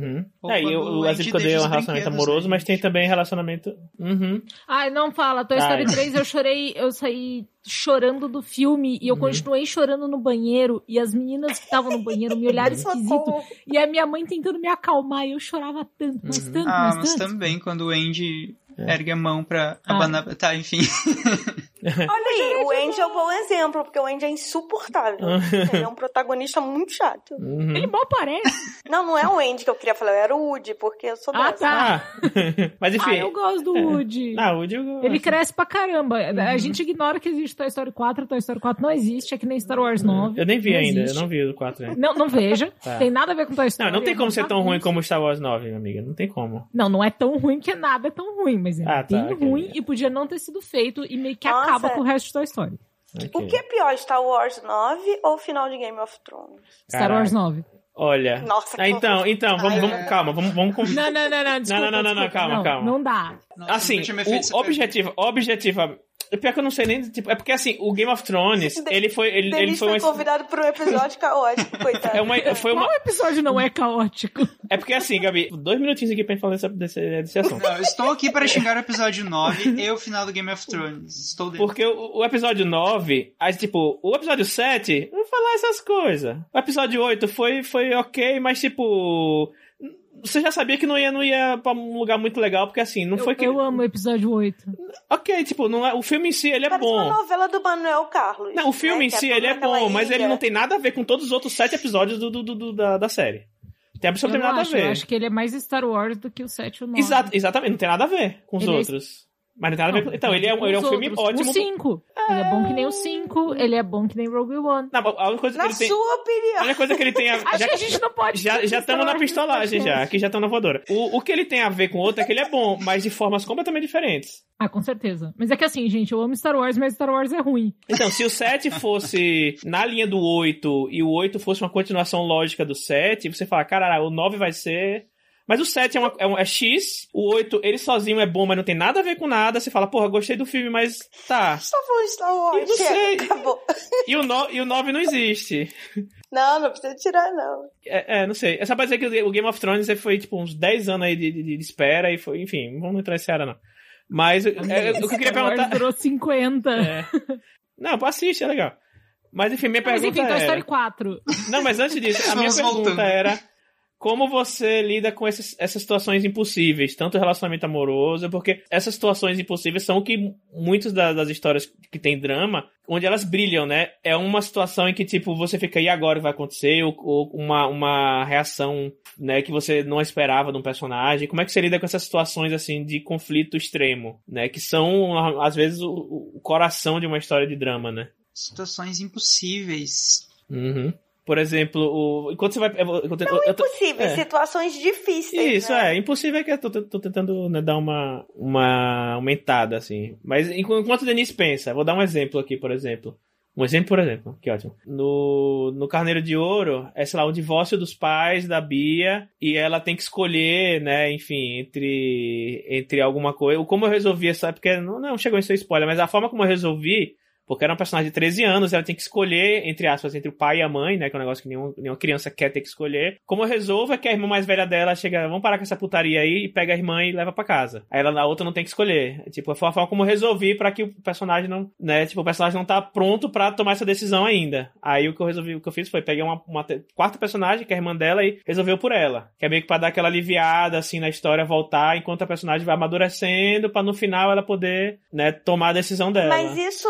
É, eu, eu, vezes quando eu um relacionamento amoroso, mas tem também relacionamento. Uhum. Ai, não fala. Toy Story Ai. 3 eu chorei, eu saí chorando do filme e eu uhum. continuei chorando no banheiro e as meninas que estavam no banheiro me olharam esquisito e a minha mãe tentando me acalmar e eu chorava tanto, mas Uhum. tanto, Ah, mas mas tanto. também quando o Andy É. ergue a mão pra Ah. abanar. Tá, enfim. Olha aí, o Andy é um bom exemplo, porque o Andy é insuportável. Ele é um protagonista muito chato. Uhum. Ele mal parece. Não, não é o Andy que eu queria falar, era o Woody, porque eu sou Ah, dessa. tá. Ah, mas enfim. Ah, eu gosto do Woody. Ah, o Diego. Ele cresce pra caramba. A gente ignora que existe Toy Story 4. Toy Story 4 não existe, é que nem Star Wars 9. Eu nem vi Não ainda, existe. eu não vi o 4 ainda. Não, não veja. Tá. Tem nada a ver com Toy Não, Story. não tem como ser tão ruim isso. como Star Wars 9, minha amiga. Não tem como. Não, não é tão ruim que nada é tão ruim, mas é Ah, tá, bem ruim e podia não ter sido feito e meio que Nossa. Acaba com o resto de Toy Story. O que é pior, Star Wars 9 ou o final de Game of Thrones? Star Caraca. Wars 9. Olha. Nossa, Ah, então, então, vamos, vamos é. calma, vamos, vamos com- Não, não, não, não, desculpa, não, não, não, desculpa. calma, não, calma. Não dá. Nossa, Assim, o objetiva, objetiva. É pior que eu não sei nem, tipo, é porque assim, o Game of Thrones, De- ele foi, ele, ele foi foi uma, convidado para um episódio caótico, coitado. é uma, foi uma, Qual episódio não é caótico? é porque assim, Gabi, dois minutinhos aqui pra gente falar desse, desse, desse assunto. Não, estou aqui para xingar o episódio 9 e o final do Game of Thrones. Estou dentro. Porque o, o episódio 9, aí, tipo, o episódio 7, não vou falar essas coisas. O episódio 8 foi, foi ok, mas tipo. Você já sabia que não ia, não ia pra um lugar muito legal, porque assim, não Eu, foi que. eu amo o episódio 8. Ok, tipo, não é, o filme em si ele é Parece bom. uma novela do Manuel Carlos. Não, o filme né, em que si toda ele é bom, mas ele ilha. não tem nada a ver com todos os outros sete episódios do, do, do- do- da, da série. Tem Eu absolutamente não nada acho, a ver. eu acho que ele é mais Star Wars do que o 7 ou 9. Exato, exatamente, não tem nada a ver com os Ele é- outros. Mas não tem nada a ver com... Então, ele é, um- ele é um filme outros, ótimo. O 5. Ele é bom que nem o 5. Ele é bom que nem Rogue One. Não, a única coisa que Na ele tem... sua A opinião. única coisa que ele tem a... Acho já- que a gente não pode. Já já estamos na pistolagem já, aqui já estamos na voadora. O, o que ele tem a ver com o outro é que ele é bom, mas de formas completamente diferentes. Ah, com certeza. Mas é que assim, gente, eu amo Star Wars, mas Star Wars é ruim. Então, se o 7 fosse na linha do 8 e o 8 fosse uma continuação lógica do 7, você fala, caralho, o 9 vai ser. Mas o 7 é, uma- é um- é X, o 8 ele sozinho é bom, mas não tem nada a ver com nada. Você fala, porra, gostei do filme, mas tá. Só de Star Wars. Eu não chega, sei. Acabou. E o, no, e o 9 não existe. Não, não precisa tirar, não. É, é, não sei. É só pra dizer que o Game of Thrones foi tipo uns 10 anos aí de, de- de espera e foi, enfim, vamos entrar nessa área não. Mas é, é, o que eu queria Star Wars perguntar. durou 50. É. Não, pô, assiste, é legal. Mas enfim, minha Mas pergunta enfim, Toy. Story 4. Não, mas antes disso, a minha pergunta voltando. era como você lida com esses- essas situações impossíveis, tanto relacionamento amoroso, porque essas situações impossíveis são o que muitas da- das histórias que tem drama, onde elas brilham, né? É uma situação em que, tipo, você fica, e agora vai acontecer? Ou, ou uma, uma reação, né, que você não esperava de um personagem. Como é que você lida com essas situações, assim, de conflito extremo, né? Que são, às vezes, o, o coração de uma história de drama, né? Situações impossíveis. Uhum. Por exemplo, o... enquanto você vai... eu Não eu impossível, é. situações difíceis. Isso, né? é. Impossível é que eu tô, tô tentando né, dar uma, uma aumentada, assim. Mas enqu- enquanto o Denise pensa, vou dar um exemplo aqui, por exemplo. Um exemplo, por exemplo, que ótimo. No, no Carneiro de Ouro, é, sei lá, o divórcio dos pais da Bia e ela tem que escolher, né, enfim, entre, entre alguma coisa. Como eu resolvi essa, porque não, não chegou em ser spoiler, mas a forma como eu resolvi porque era um personagem de 13 anos, ela tem que escolher, entre aspas, entre o pai e a mãe, né? Que é um negócio que nenhum, nenhuma criança quer ter que escolher. Como eu resolvo é que a irmã mais velha dela chega, vamos parar com essa putaria aí, e pega a irmã e leva pra casa. Aí ela, a outra não tem que escolher. Tipo, foi forma como resolvi pra que o personagem não, né? Tipo, o personagem não tá pronto pra tomar essa decisão ainda. Aí o que eu resolvi, o que eu fiz foi pegar uma, uma quarta personagem, que é a irmã dela, e resolveu por ela. Que é meio que pra dar aquela aliviada, assim, na história, voltar, enquanto a personagem vai amadurecendo, pra no final ela poder, né, tomar a decisão dela. Mas isso,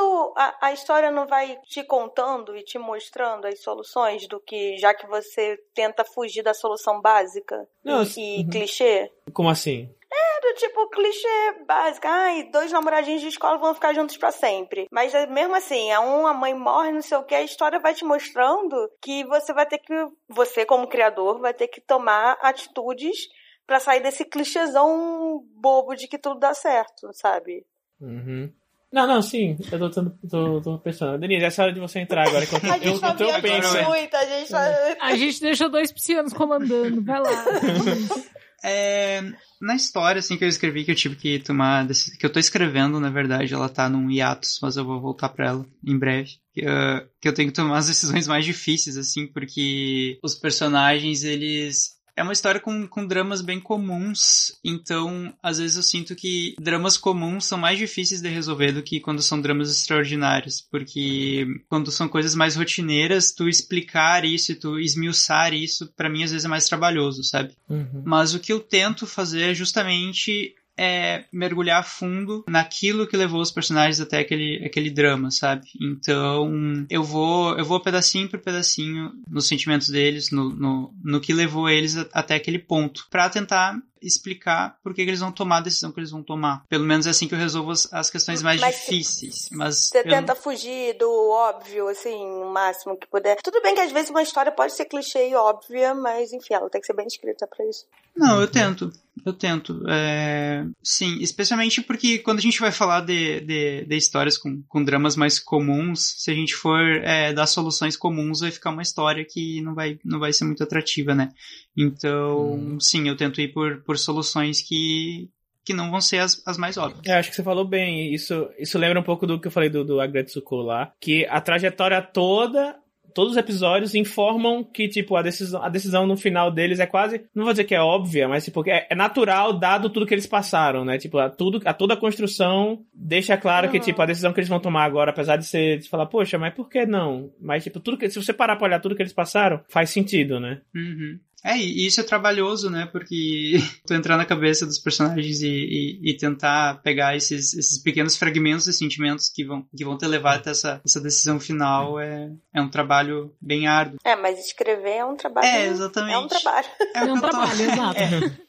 a, a história não vai te contando e te mostrando as soluções do que, já que você tenta fugir da solução básica Não, e, e uhum. clichê? Como assim? É do tipo clichê básico. Ai, dois namoradinhos de escola vão ficar juntos pra sempre. Mas é mesmo assim, a um, a mãe morre, não sei o que, a história vai te mostrando que você vai ter que, você como criador, vai ter que tomar atitudes pra sair desse clichêzão bobo de que tudo dá certo, sabe? Uhum. Não, não, sim. Eu tô, tô, tô, tô pensando. Denise, essa é a hora de você entrar agora. Que eu, A gente eu, eu, eu penso. muito, a gente tá... A gente deixou dois piscianos comandando. Vai lá. É, na história, assim, que eu escrevi, que eu tive que tomar, que eu tô escrevendo, na verdade, ela tá num hiatus, mas eu vou voltar pra ela em breve. Que, ah, que eu tenho que tomar as decisões mais difíceis, assim, porque os personagens, eles... É uma história com, com dramas bem comuns, então às vezes eu sinto que dramas comuns são mais difíceis de resolver do que quando são dramas extraordinários, porque quando são coisas mais rotineiras, tu explicar isso e tu esmiuçar isso, pra mim às vezes é mais trabalhoso, sabe? Uhum. Mas o que eu tento fazer é justamente é mergulhar fundo naquilo que levou os personagens até aquele, aquele drama, sabe? Então, eu vou eu vou pedacinho por pedacinho nos sentimentos deles, no, no, no que levou eles a- até aquele ponto, pra tentar explicar por que, que eles vão tomar a decisão que eles vão tomar. Pelo menos é assim que eu resolvo as, as questões mais Mas difíceis. Mas Você tenta fugir do óbvio, assim, o máximo que puder. Tudo bem que às vezes uma história pode ser clichê e óbvia, mas enfim, ela tem que ser bem escrita pra isso. Não, eu tento. Eu tento. É, Sim, especialmente porque quando a gente vai falar de, de, de histórias com, com dramas mais comuns, se a gente for é, dar soluções comuns, vai ficar uma história que não vai, não vai ser muito atrativa, né? Então, Hum. sim, eu tento ir por, por soluções que, que não vão ser as, as mais óbvias. É, acho que você falou bem. Isso, isso lembra um pouco do que eu falei do, do Agretsuko lá. Que a trajetória toda, todos os episódios informam que, tipo, a decisão, a decisão no final deles é quase. Não vou dizer que é óbvia, mas tipo, é, é natural dado tudo que eles passaram, né? Tipo, a, tudo, a toda a construção deixa claro que, Uhum. tipo, a decisão que eles vão tomar agora, apesar de ser de falar, poxa, mas por que não? Mas, tipo, tudo que. Se você parar pra olhar tudo que eles passaram, faz sentido, né? Uhum. É, e isso é trabalhoso, né? Porque tu entrar na cabeça dos personagens e, e, e tentar pegar esses, esses pequenos fragmentos de sentimentos que vão, que vão te levar até essa, essa decisão final é, é um trabalho bem árduo. É, mas escrever é um trabalho. É, exatamente. É um trabalho. É, É um trabalho, exato.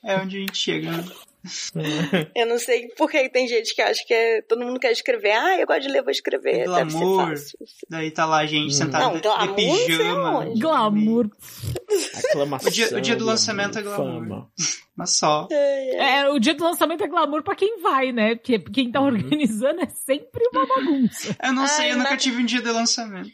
É, é onde a gente chega. né? Eu não sei por que tem gente que acha que é, todo mundo quer escrever. Ah, eu gosto de ler, vou escrever. Deve ser Glamour. fácil. Daí tá lá a gente sentada Não, glamour, de pijama. Glamour. Aclamação. O dia- o dia do lançamento é glamour. fama. Mas só. É, o dia do lançamento é glamour pra quem vai, né? Porque quem tá organizando é sempre uma bagunça. Eu não Ai, sei, eu nunca mas- tive um dia de lançamento.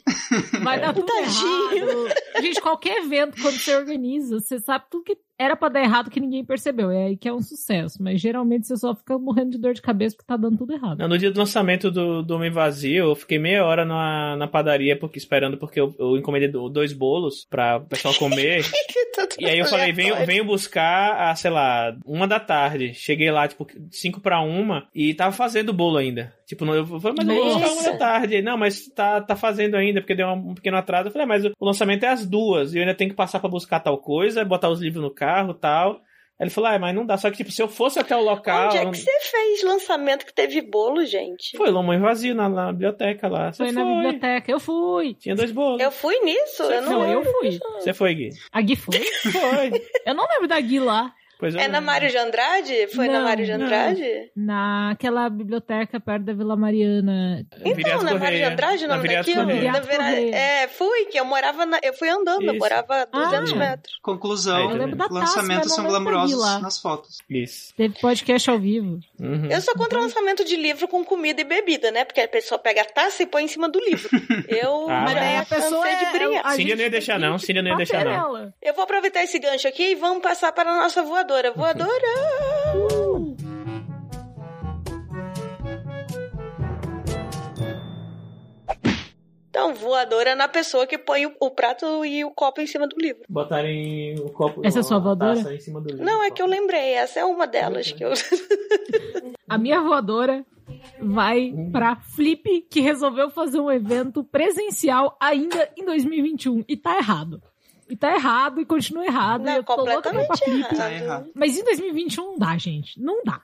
Vai dar tudo Tadinho. errado. Gente, qualquer evento, quando você organiza, você sabe tudo que era pra dar errado que ninguém percebeu. É aí que é um sucesso. Mas geralmente você só fica morrendo de dor de cabeça porque tá dando tudo errado. Não, no dia do lançamento do, do Homem Vazio, eu fiquei meia hora na, na padaria porque, esperando, porque eu, eu encomendei do- dois bolos pra o pessoal comer. E aí eu falei, venho, venho buscar a, sei lá, uma da tarde. Cheguei lá, tipo, cinco pra uma e tava fazendo o bolo ainda. Tipo, não- eu falei, mas eu vou buscar uma tarde. Não, mas tá, tá fazendo ainda, porque deu um pequeno atraso. Eu falei, ah, mas o, lançamento é às duas. E eu ainda tenho que passar pra buscar tal coisa, botar os livros no carro e tal. Aí ele falou, ah, mas não dá. Só que, tipo, se eu fosse até o local. Onde é não- que você fez lançamento que teve bolo, gente? Foi lá, mãe vazio na, na biblioteca lá. Você Foi foi. na biblioteca. Eu fui. Tinha dois bolos. Eu fui nisso? Eu não, Não, eu lembro fui. Você foi, Gui? A Gui foi? Foi. Eu não lembro da Gui lá. Pois eu É na. Mário de Andrade? Foi na Não, Mário de não. Andrade? Naquela biblioteca perto da Vila Mariana. Então, Viriato na Mário de. Andrade, o Na nome daquilo? Na Vera-. É, fui, que eu morava na... Eu fui andando, eu Isso. morava a 200 Ah. metros. Conclusão. Aí, Eu lembro da taça, lançamentos são não glamourosos nas fotos. Isso. Teve podcast ao vivo. Uhum. Eu sou contra o lançamento de livro com comida e bebida, né? Porque a pessoa pega a taça e põe em cima do livro. Eu Ah, daí a pessoa de é... brincar. a Cíndia gente não ia deixar, não. Cíndia não ia deixar, não. Eu vou aproveitar esse gancho aqui e vamos passar para a nossa voadora. Voadora! Então, voadora na pessoa que põe o, o prato e o copo em cima do livro. Botarem o copo. Essa é a sua voadora? taça em cima do livro. Não, é que eu lembrei. Essa é uma delas que eu. A minha voadora vai pra Flip, que resolveu fazer um evento presencial ainda em 2021. E tá errado. E tá errado e continua errado. Não, eu completamente Flip. Tá errado. Mas em 2021 não dá, gente. Não dá.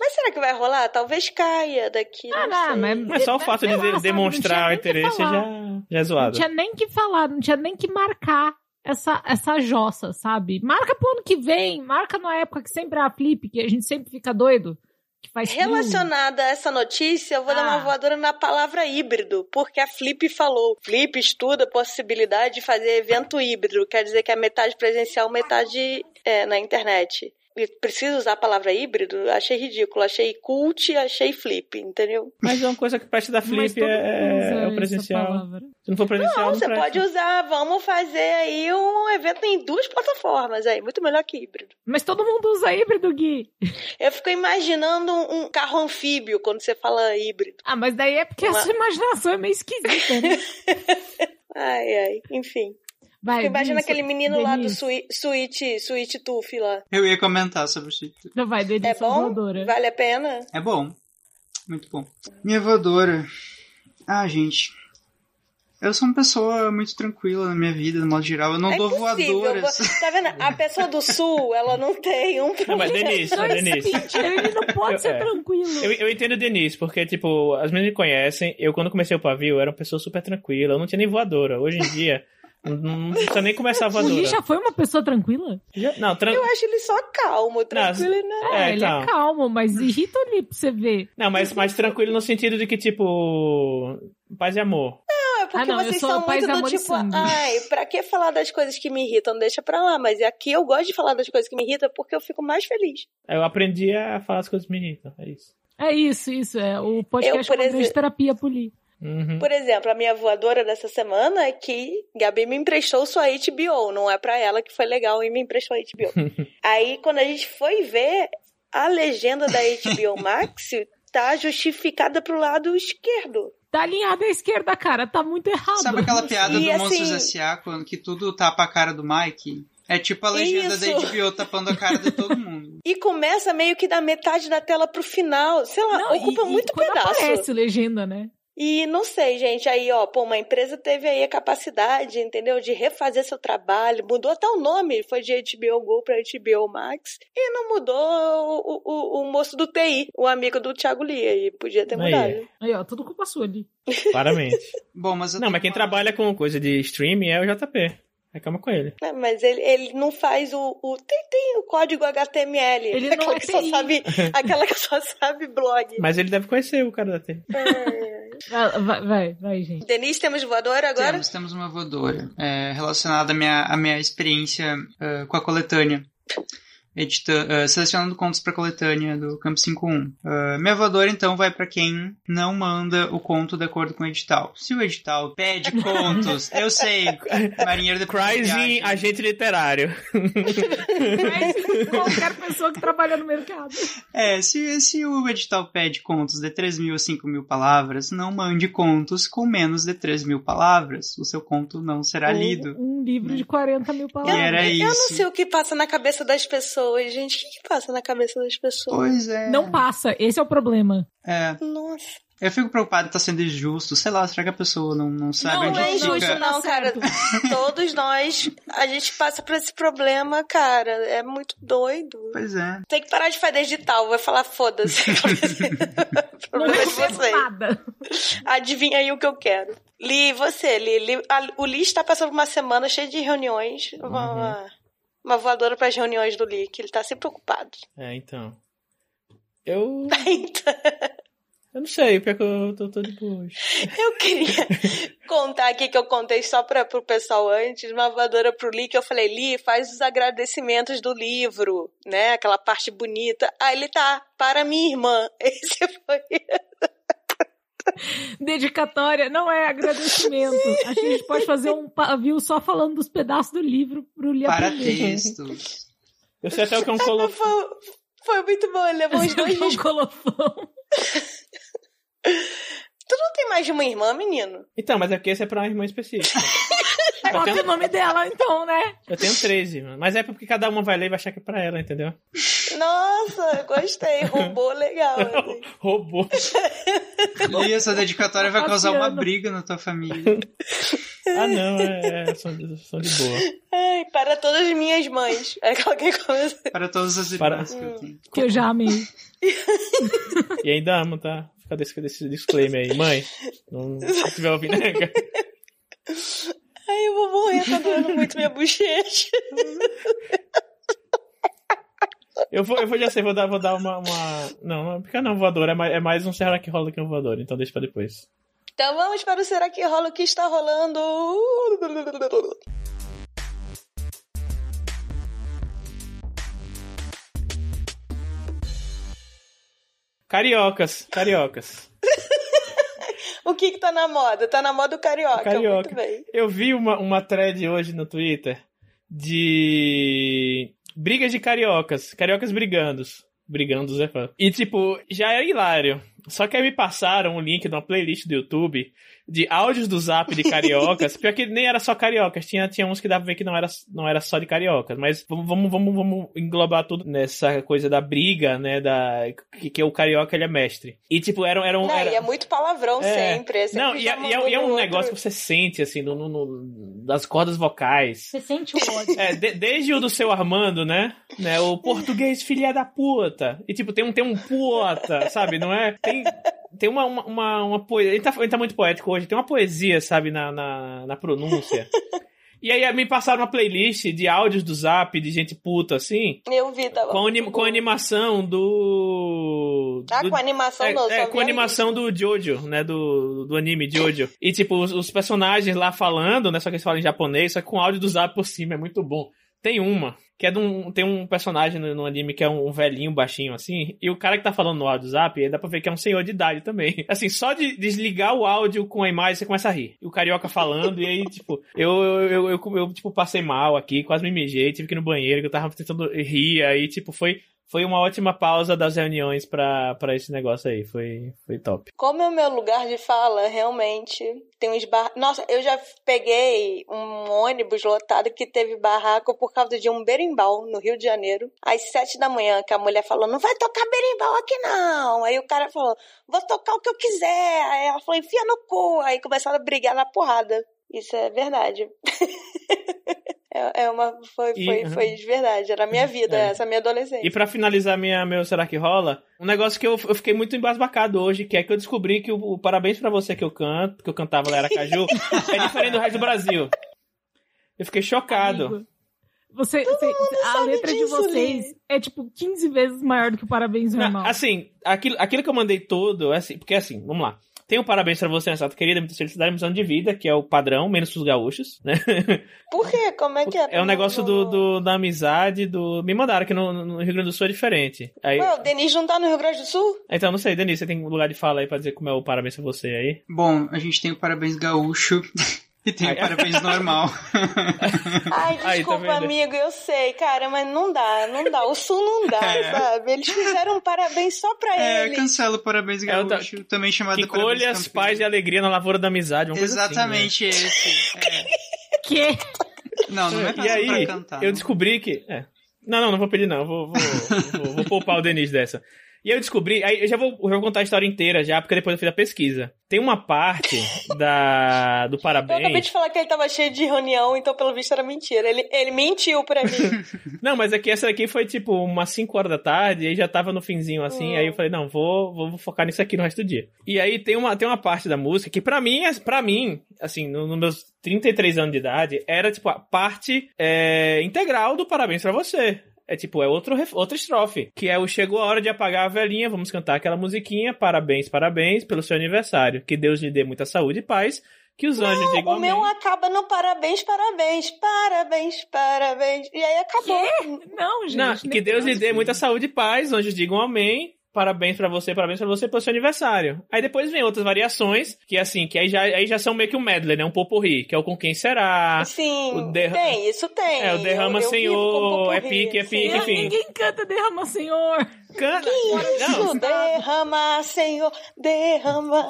Mas será que vai rolar? Talvez caia daqui. Ah, não, não, sei. mas- Mas só o fato de lá, sabe, demonstrar não o interesse já, já é Não zoado. tinha nem que falar, não tinha nem que marcar essa, essa jossa, sabe? Marca pro ano que vem, marca na época que sempre é a Flip, que a gente sempre fica doido. Relacionada a essa notícia, eu vou dar Ah. uma voadora na palavra híbrido, porque a Flip falou. Flip estuda a possibilidade de fazer evento híbrido, quer dizer que é metade presencial, metade é, na internet. Precisa usar a palavra híbrido? Achei ridículo. Achei cult, achei flip, entendeu? Mas é uma coisa que presta da Flip é, é o presencial. Se não for presencial, Não, não, você presta. pode usar. Vamos fazer aí um evento em duas plataformas aí. Muito melhor que híbrido. Mas todo mundo usa híbrido, Gui. Eu fico imaginando um, carro anfíbio quando você fala híbrido. Ah, mas daí é porque a Uma- sua imaginação é meio esquisita, né? Ai, ai. Enfim. Vai, Imagina aquele menino lá do Sweet, Sweet Tooth lá. Eu ia comentar sobre o Chip. Não vai, Denise, É bom? voadora. Vale a pena? É bom. Muito bom. Minha voadora. Ah, gente. Eu sou uma pessoa muito tranquila na minha vida, no modo geral. Eu não é dou voadoras. Tá vendo? A pessoa do sul, ela não tem um Não, mas problema. Denise, Não, esse Denise. ele não pode Eu- ser é. tranquilo. Eu, eu entendo o Denise, porque, tipo, as meninas me conhecem. Eu, quando comecei o pavio, eu era uma pessoa super tranquila. Eu não tinha nem voadora. Hoje em dia, não, não precisa nem começar a O Gui voadora. já foi uma pessoa tranquila? Já- não, tran... Eu acho ele só calmo, tranquilo, né? É, É, ele então. é calmo, mas irrita ali pra você ver. não mas, mas tranquilo no sentido de que, tipo, paz e amor. Não, é porque Ah, não, vocês são muito do tipo, ai, pra que falar das coisas que me irritam? Deixa pra lá. Mas aqui eu gosto de falar das coisas que me irritam porque eu fico mais feliz. Eu aprendi a falar as coisas que me irritam. É isso. É isso, isso. É o podcast Eu, por é uma grande exemplo- terapia poli. Uhum. Por exemplo, a minha voadora dessa semana é que Gabi me emprestou sua HBO. Não é pra ela que foi legal e me emprestou a HBO. Aí, quando a gente foi ver, a legenda da HBO Max tá justificada pro lado esquerdo. Tá alinhada à esquerda, cara. Tá muito errado. Sabe aquela piada E do assim- Monstros S.A. quando que tudo tapa a cara do Mike? É tipo a legenda da Isso. HBO tapando a cara de todo mundo. E começa meio que da metade da tela pro final. Sei lá, Não, ocupa e- e muito quando pedaço. aparece legenda, né? E não sei, gente, aí, ó, pô, uma empresa teve aí a capacidade, entendeu, de refazer seu trabalho, mudou até o nome, foi de HBO Go pra HBO Max, e não mudou o, o, o moço do TI, o amigo do Thiago Lee, aí podia ter Aí. mudado. Aí, ó, tudo culpa sua ali. Claramente. Bom, mas eu Não, mas quem uma- trabalha com coisa de streaming é o JP. Reclama com ele. É, mas ele, ele não faz o, o. tem, tem o código HTML. Ele não aquela é que só sabe. Aquela que só sabe blog. Mas ele deve conhecer o cara da T. Vai, vai, vai, vai, gente. Denise, temos voadora agora? Temos, temos uma voadora é, relacionada à minha, à minha experiência ah, com a coletânea. Edita, ah, selecionando contos para coletânea do Campo 51. Ah, minha voadora, então, vai para quem não manda o conto de acordo com o edital. Se o edital pede contos, eu sei, marinheiro de Cryzing, agente literário. Qualquer pessoa que trabalha no mercado. É, se, se o edital pede contos de 3 mil a 5 mil palavras, não mande contos com menos de 3 mil palavras. O seu conto não será lido. Um, um livro de 40 mil palavras. era eu não sei o que passa na cabeça das pessoas, gente. O que, que passa na cabeça das pessoas? Pois é. Não passa, esse é o problema. É. Nossa. Eu fico preocupado de tá sendo injusto. Sei lá, será que a pessoa não, não sabe Não, onde Não é fica? injusto, não, Tá cara. Todos nós, a gente passa por esse problema, cara. É muito doido. Pois é. Tem que parar de fazer edital. Vai falar, foda-se. O Não problema é de vocês. nada. Adivinha aí o que eu quero. Li, e você, Li. Li- a- o Li está passando por uma semana cheia de reuniões. Uma, uma, uma voadora para as reuniões do Li, que ele tá sempre ocupado. É, então. Eu. Então, Eu não sei, pior que eu tô, tô de boa eu queria contar aqui que eu contei só para pro pessoal antes, uma voadora pro Li, que eu falei, Li, faz os agradecimentos do livro, né? Aquela parte bonita. Aí ele tá, para minha irmã. Esse foi. Dedicatória não é agradecimento. Acho que a gente pode fazer um pavio só falando dos pedaços do livro pro Lia Para aprender. textos. Eu sei até o que é um colofone. Foi, foi muito bom, ele levou uns dois dias. Um colofão. Tu não tem mais de uma irmã, menino? Então, mas é porque esse é pra uma irmã específica. Eu Bota o tenho, nome dela, então, né? eu tenho 13, mano. Mas é porque cada uma vai ler e vai achar que é pra ela, entendeu? Nossa, gostei. Roubou legal. assim. Roubou. E essa dedicatória vai causar uma briga na tua família. Ah, não, é, é são, são de boa. Ai, para todas as minhas mães. É qualquer coisa. Para todas as Para- irmãs que eu tenho. Que eu já amei. E ainda amo, tá? Fica desse, desse disclaimer aí. Mãe, não, se tiver ouvindo, né, cara? Ai, eu vou morrer, tá doendo muito minha bochecha. Eu vou, eu vou já sei, vou dar, vou dar uma, uma... Não, não fica não, voador. É mais, é mais um Será que rola que um voador, então deixa pra depois. Então vamos para o Será que rola o que está rolando? Cariocas, cariocas. O que que tá na moda? Tá na moda o carioca. Carioca. Muito bem. Eu vi uma, uma thread hoje no Twitter de brigas de cariocas. Cariocas brigando. Brigando, Zé Fã. E, tipo, já é hilário. Só que aí me passaram um link de uma playlist do YouTube de áudios do zap de cariocas. Pior que nem era só cariocas. Tinha, tinha uns que dava pra ver que não era, não era só de cariocas. Mas vamos, vamos, vamos, vamos englobar tudo nessa coisa da briga, né? Da, que, que o carioca ele é mestre. E, tipo, era, era um. Não, era... e é muito palavrão É. sempre. é sempre Não, e, é- já e é, e é um outro. negócio que você sente, assim, no, no- no- das cordas vocais. Você sente o ódio. É, de- desde o do seu Armando, né? né? O português filha da puta. E tipo, tem um, tem um puta, sabe? Não é? Tem, tem uma, uma, uma, uma poesia. Ele tá, ele tá muito poético hoje. Tem uma poesia, sabe, na, na, na pronúncia. E aí me passaram uma playlist de áudios do zap de gente puta, assim. Eu vi, tava. Com, anim, com animação do. Ah, do- com animação é, não, é, só com animação do Jojo, né? Do, do anime Jojo. E, tipo, os, os personagens lá falando, né? Só que eles falam em japonês, só que com áudio do zap por cima, é muito bom. Tem uma, que é de um. Tem um personagem no, no anime que é um, velhinho baixinho assim, e o cara que tá falando no aí dá pra ver que é um senhor de idade também. Assim, só de desligar o áudio com a imagem, você começa a rir. E o carioca falando, e aí, tipo, eu, eu, eu, eu, eu, tipo, passei mal aqui, quase me mijei, tive que ir no banheiro, que eu tava tentando rir, aí, tipo, foi. Foi uma ótima pausa das reuniões pra esse negócio aí. Foi, foi top. Como é o meu lugar de fala, realmente tem uns bar... Nossa, eu já peguei um ônibus lotado que teve barraco por causa de um berimbau no Rio de Janeiro, às sete da manhã, que a mulher falou, não vai tocar berimbau aqui não. Aí o cara falou, vou tocar o que eu quiser. Aí ela falou, enfia no cu. Aí começaram a brigar na porrada. Isso é verdade. É, é uma. Foi, E- foi, foi de verdade. Era a minha vida, É. essa minha adolescência. E pra finalizar minha, meu Será que rola? Um negócio que eu, eu fiquei muito embasbacado hoje, que é que eu descobri que o, o Parabéns pra Você que eu canto, que eu cantava lá era Caju, é diferente do resto do Brasil. Eu fiquei chocado. Amigo, Você, você- a letra de disso, vocês Lee. é tipo 15 vezes maior do que o parabéns normal. assim, aquilo, aquilo que eu mandei todo, é assim, porque assim, vamos lá. Tem um parabéns pra você nessa querida, muita felicidade, missão de vida, que é o padrão, menos pros gaúchos, né? Por quê? Como é que é? É um negócio do, do- da amizade, do. Me mandaram que no, no Rio Grande do Sul é diferente. Aí, Ué, o Denis não tá no Rio Grande do Sul? então, não sei, Denise, você tem um lugar de fala aí pra dizer como é o parabéns pra você aí? Bom, a gente tem o parabéns gaúcho e tem Ai, o parabéns normal. Ai, Aí, desculpa, tá vendo? amigo, eu sei, cara, mas não dá, não dá. O Sul não dá, É. sabe? Eles fizeram um parabéns só pra É, ele. cancela o parabéns É gaúcho, também chamado Que de parabéns colhe as campeão. paz e alegria na lavoura da amizade, uma coisa assim, né? Exatamente esse. É. Que? Não, não é E aí, pra cantar. eu não. descobri que. é. Não, não, não vou pedir, não. Vou, vou, vou, vou poupar o Denis dessa. E aí eu descobri. Aí eu já vou, eu vou contar a história inteira já, porque depois eu fiz a pesquisa. Tem uma parte da, do Eu acabei parabéns. de falar que ele tava cheio de reunião, então pelo visto era mentira. Ele, ele mentiu pra mim. Não, mas é que essa daqui foi tipo umas 5 horas da tarde, e aí já tava no finzinho assim, Hum. aí eu falei, não, vou, vou focar nisso aqui no resto do dia. E aí tem uma, tem uma parte da música que pra mim, é- pra mim, assim, no- nos meus 33 anos de idade, era tipo a parte é, integral do Parabéns pra você. É tipo, é outro, ref- outra estrofe, que é o Chegou a hora de apagar a velhinha, vamos cantar aquela musiquinha, parabéns, parabéns pelo seu aniversário, que Deus lhe dê muita saúde e paz, que os anjos digam o meu amém. acaba no parabéns, parabéns, parabéns, parabéns. E aí acabou. Não, gente. Não, que Deus lhe dê muita saúde e paz, os anjos digam amém. Parabéns pra você, parabéns pra você pelo seu aniversário. Aí depois vem outras variações, que assim, que aí já, aí já são meio que um medley, né? Um poporri, que é o com quem será. Sim, o derra- tem, isso tem. É, o derrama Eu- eu Senhor, é pique, é pique, enfim. Ninguém canta Derrama Senhor. Canta. Isso, Não, derrama, Senhor, derrama.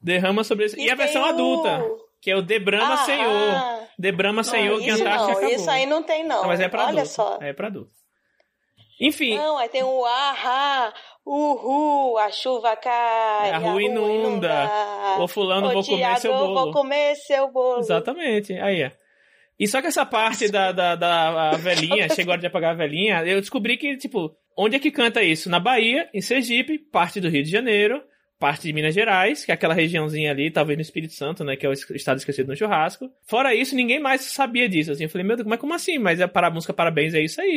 derrama sobre isso. E, a versão o- adulta, que é o Debrama Ah, Senhor. ah. Debrama Senhor, Não, que isso Antártica acabou. isso aí não tem não. Não, mas é pra Olha adulto. só. É pra adulto. Enfim, Não, aí tem o ahá, uhul, a chuva cai, A rua inunda. ô fulano, Ô, vou comer Tiago, seu bolo. vou comer seu bolo. Exatamente, aí é. E só que essa parte da, da, da velhinha, chegou a hora de apagar a velhinha, eu descobri que, tipo, onde é que canta isso? Na Bahia, em Sergipe, parte do Rio de Janeiro, parte de Minas Gerais, que é aquela regiãozinha ali, talvez no Espírito Santo, né, que é o es- estado esquecido no churrasco. Fora isso, ninguém mais sabia disso, assim. Eu falei, meu Deus, mas como assim? Mas é para a música Parabéns, é isso aí.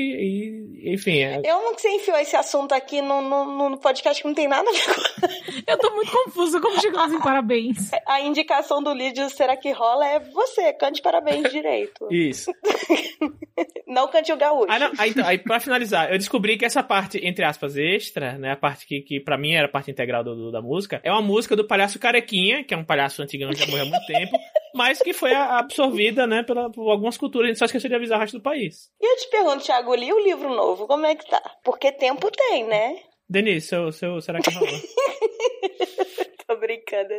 E, enfim, é... Eu não sei enfiou esse assunto aqui no, no, no podcast que não tem nada a ver com Eu tô muito confusa como chegamos em parabéns. a indicação do Lídio Será que rola é você, cante parabéns direito. Isso. Não cante o gaúcho. Ah, não. Aí, então, aí, pra finalizar, eu descobri que essa parte, entre aspas, extra, né? A parte que, que pra mim era a parte integral do, do- da música, é uma música do palhaço Carequinha, que é um palhaço antigão que já morreu há muito tempo, mas que foi absorvida, né, pela, por algumas culturas. A gente só esqueceu de avisar o resto do país. E eu te pergunto, Thiago, li o livro novo, como é que tá? Porque tempo tem, né? Denise, seu, seu, será que rola? Tô brincando.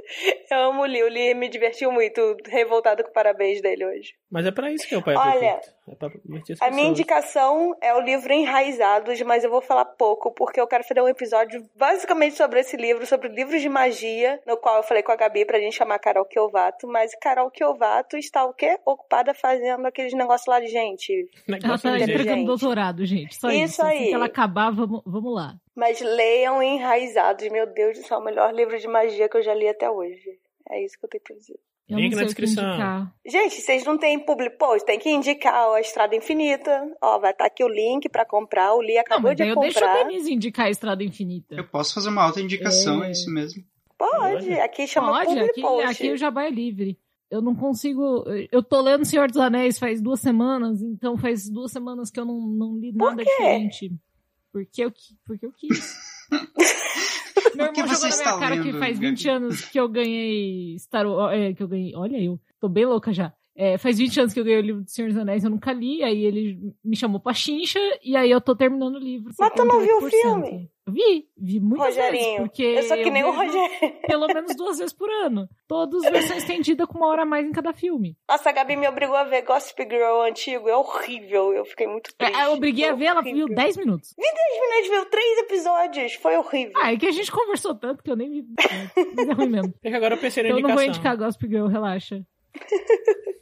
Eu amo o Li, o Li me divertiu muito, revoltado com o parabéns dele hoje. Mas é pra isso que é o pai Olha, perfeito. É pra divertir as A minha indicação é o livro Enraizados, mas eu vou falar pouco, porque eu quero fazer um episódio basicamente sobre esse livro, sobre livros de magia, no qual eu falei com a Gabi pra gente chamar Carol Kiovato, mas Carol Kiovato está o quê? Ocupada fazendo aqueles negócios lá de gente. Ela Negócio tá de gente. entregando gente. doutorado, gente. Só Isso isso. Assim aí. que ela acabar, vamos, vamos lá. Mas leiam Enraizados, meu Deus do céu, o melhor livro de magia que eu já li até hoje. É isso que eu tenho pra dizer. Eu Link não na o descrição. indicar. Gente, vocês não têm public post, tem que indicar ó, a Estrada Infinita. Ó, vai estar aqui o link pra comprar. O Li Não, acabou mas de eu deixo comprar. a Denise indicar a Estrada Infinita. Eu posso fazer uma alta indicação, É. é isso mesmo. Pode, aqui chama Pode, public aqui, post. aqui o jabá é livre. Eu não consigo. Eu tô lendo Senhor dos Anéis faz duas semanas, então faz duas semanas que eu não, não li nada quê? diferente. Porque eu, porque eu quis. Meu que irmão jogou na minha cara que lendo, faz Gabi? 20 anos que eu ganhei Star Wars. É, que eu ganhei. Olha eu, tô bem louca já. É, faz 20 anos que eu ganhei o livro do Senhor dos Anéis, eu nunca li, aí ele me chamou pra chincha, e aí eu tô terminando o livro. Mas tu não viu o 78%. filme? Eu vi, vi muitas vezes, Rogerinho, porque eu sou que nem o Rogério. pelo menos duas vezes por ano. Todos versão estendida com uma hora a mais em cada filme. Nossa, a Gabi me obrigou a ver Gossip Girl antigo. É horrível. Eu fiquei muito triste. É, Eu obriguei a ver, ela viu 10 minutos. 10 minutos, viu três episódios. Foi horrível. Ah, é que a gente conversou tanto que eu nem vi. É, mas é ruim mesmo. É que agora eu pensei na Então eu não vou indicação. indicar Gossip Girl, relaxa.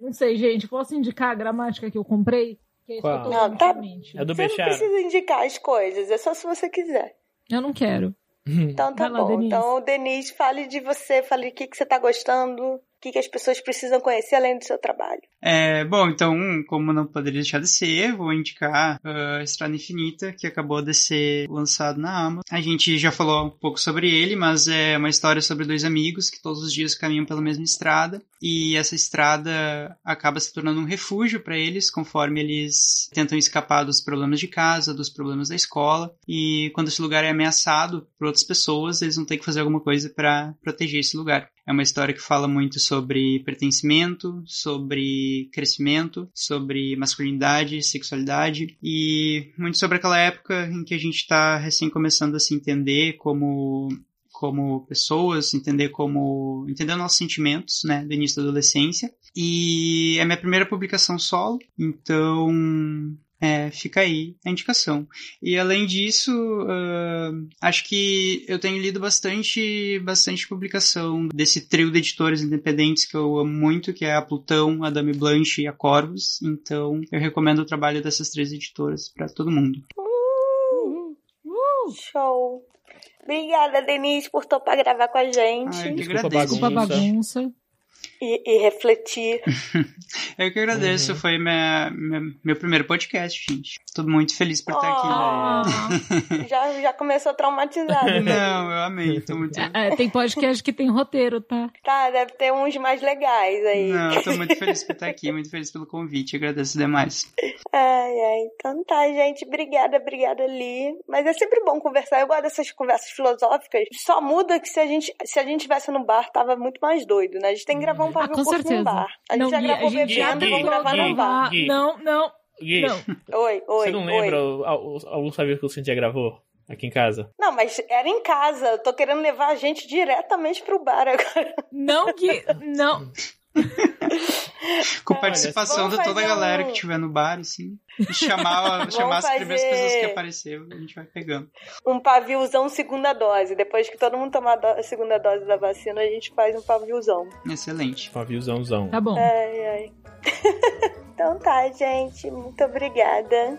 Não sei, gente. Posso indicar a gramática que eu comprei? Que é isso Qual? eu tô Não, tá-. É do Você não precisa indicar as coisas. É só se você quiser. Eu não quero. Então tá Vai lá, bom. Denise. Então, Denise, fale de você. Fale o que, que você tá gostando. Que, que as pessoas precisam conhecer além do seu trabalho? É, bom, então, como não poderia deixar de ser, vou indicar uh, Estrada Infinita, que acabou de ser lançado na Amazon. A gente já falou um pouco sobre ele, mas é uma história sobre dois amigos que todos os dias caminham pela mesma estrada e essa estrada acaba se tornando um refúgio para eles conforme eles tentam escapar dos problemas de casa, dos problemas da escola e quando esse lugar é ameaçado por outras pessoas, eles vão ter que fazer alguma coisa para proteger esse lugar. É uma história que fala muito sobre pertencimento, sobre crescimento, sobre masculinidade, sexualidade e muito sobre aquela época em que a gente está recém começando a se entender como como pessoas, entender como entender nossos sentimentos, né, do início da adolescência. E é minha primeira publicação solo, então é, fica aí a indicação. E além disso, uh, acho que eu tenho lido bastante, bastante publicação desse trio de editores independentes que eu amo muito, que é a Plutão, a Dame Blanche e a Corvus. Então, eu recomendo o trabalho dessas três editoras para todo mundo. Uh, uh, show! Obrigada, Denise, por topar gravar com a gente. Ai, Desculpa agradeço. Desculpa a bagunça. E, e refletir. Eu que agradeço, Uhum. foi minha, minha- meu primeiro podcast, gente. Tô muito feliz por estar aqui. Ah. já, já começou traumatizado. Não, eu amei, tô muito... É, tem podcast que tem roteiro, tá? Tá, deve ter uns mais legais aí. Não, eu tô muito feliz por estar aqui, muito feliz pelo convite, agradeço demais. Ai, ai. Então tá, gente. Obrigada, obrigada, Li. Mas é sempre bom conversar. Eu gosto dessas conversas filosóficas. Só muda que se a gente, se a gente tivesse no bar, tava muito mais doido, né? A gente tem que gravar um Ah, pavio com curto certeza. num bar. A gente não, já Gui, gravou a gente já bebendo, Gui, vamos gravar Gui, num bar. Gui. Não, não, Gui, não. Oi, oi, você não lembra alguns sabios que o Cintia gravou aqui em casa? Não, mas era em casa. Eu tô querendo levar a gente diretamente pro bar agora. Não, Gui, não. Com Olha, participação vamos de toda a galera um- que estiver no bar, assim. E chamar, chamar as primeiras pessoas que apareceram, a gente vai pegando. Um paviozão segunda dose. Depois que todo mundo tomar a segunda dose da vacina, a gente faz um paviozão. Excelente. Paviozãozão. Tá bom. Ai, ai. então tá, gente. Muito obrigada.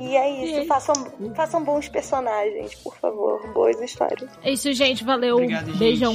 E é isso. Façam, façam bons personagens, por favor. Boas histórias. É isso, gente. Valeu. Obrigado, gente. Beijão.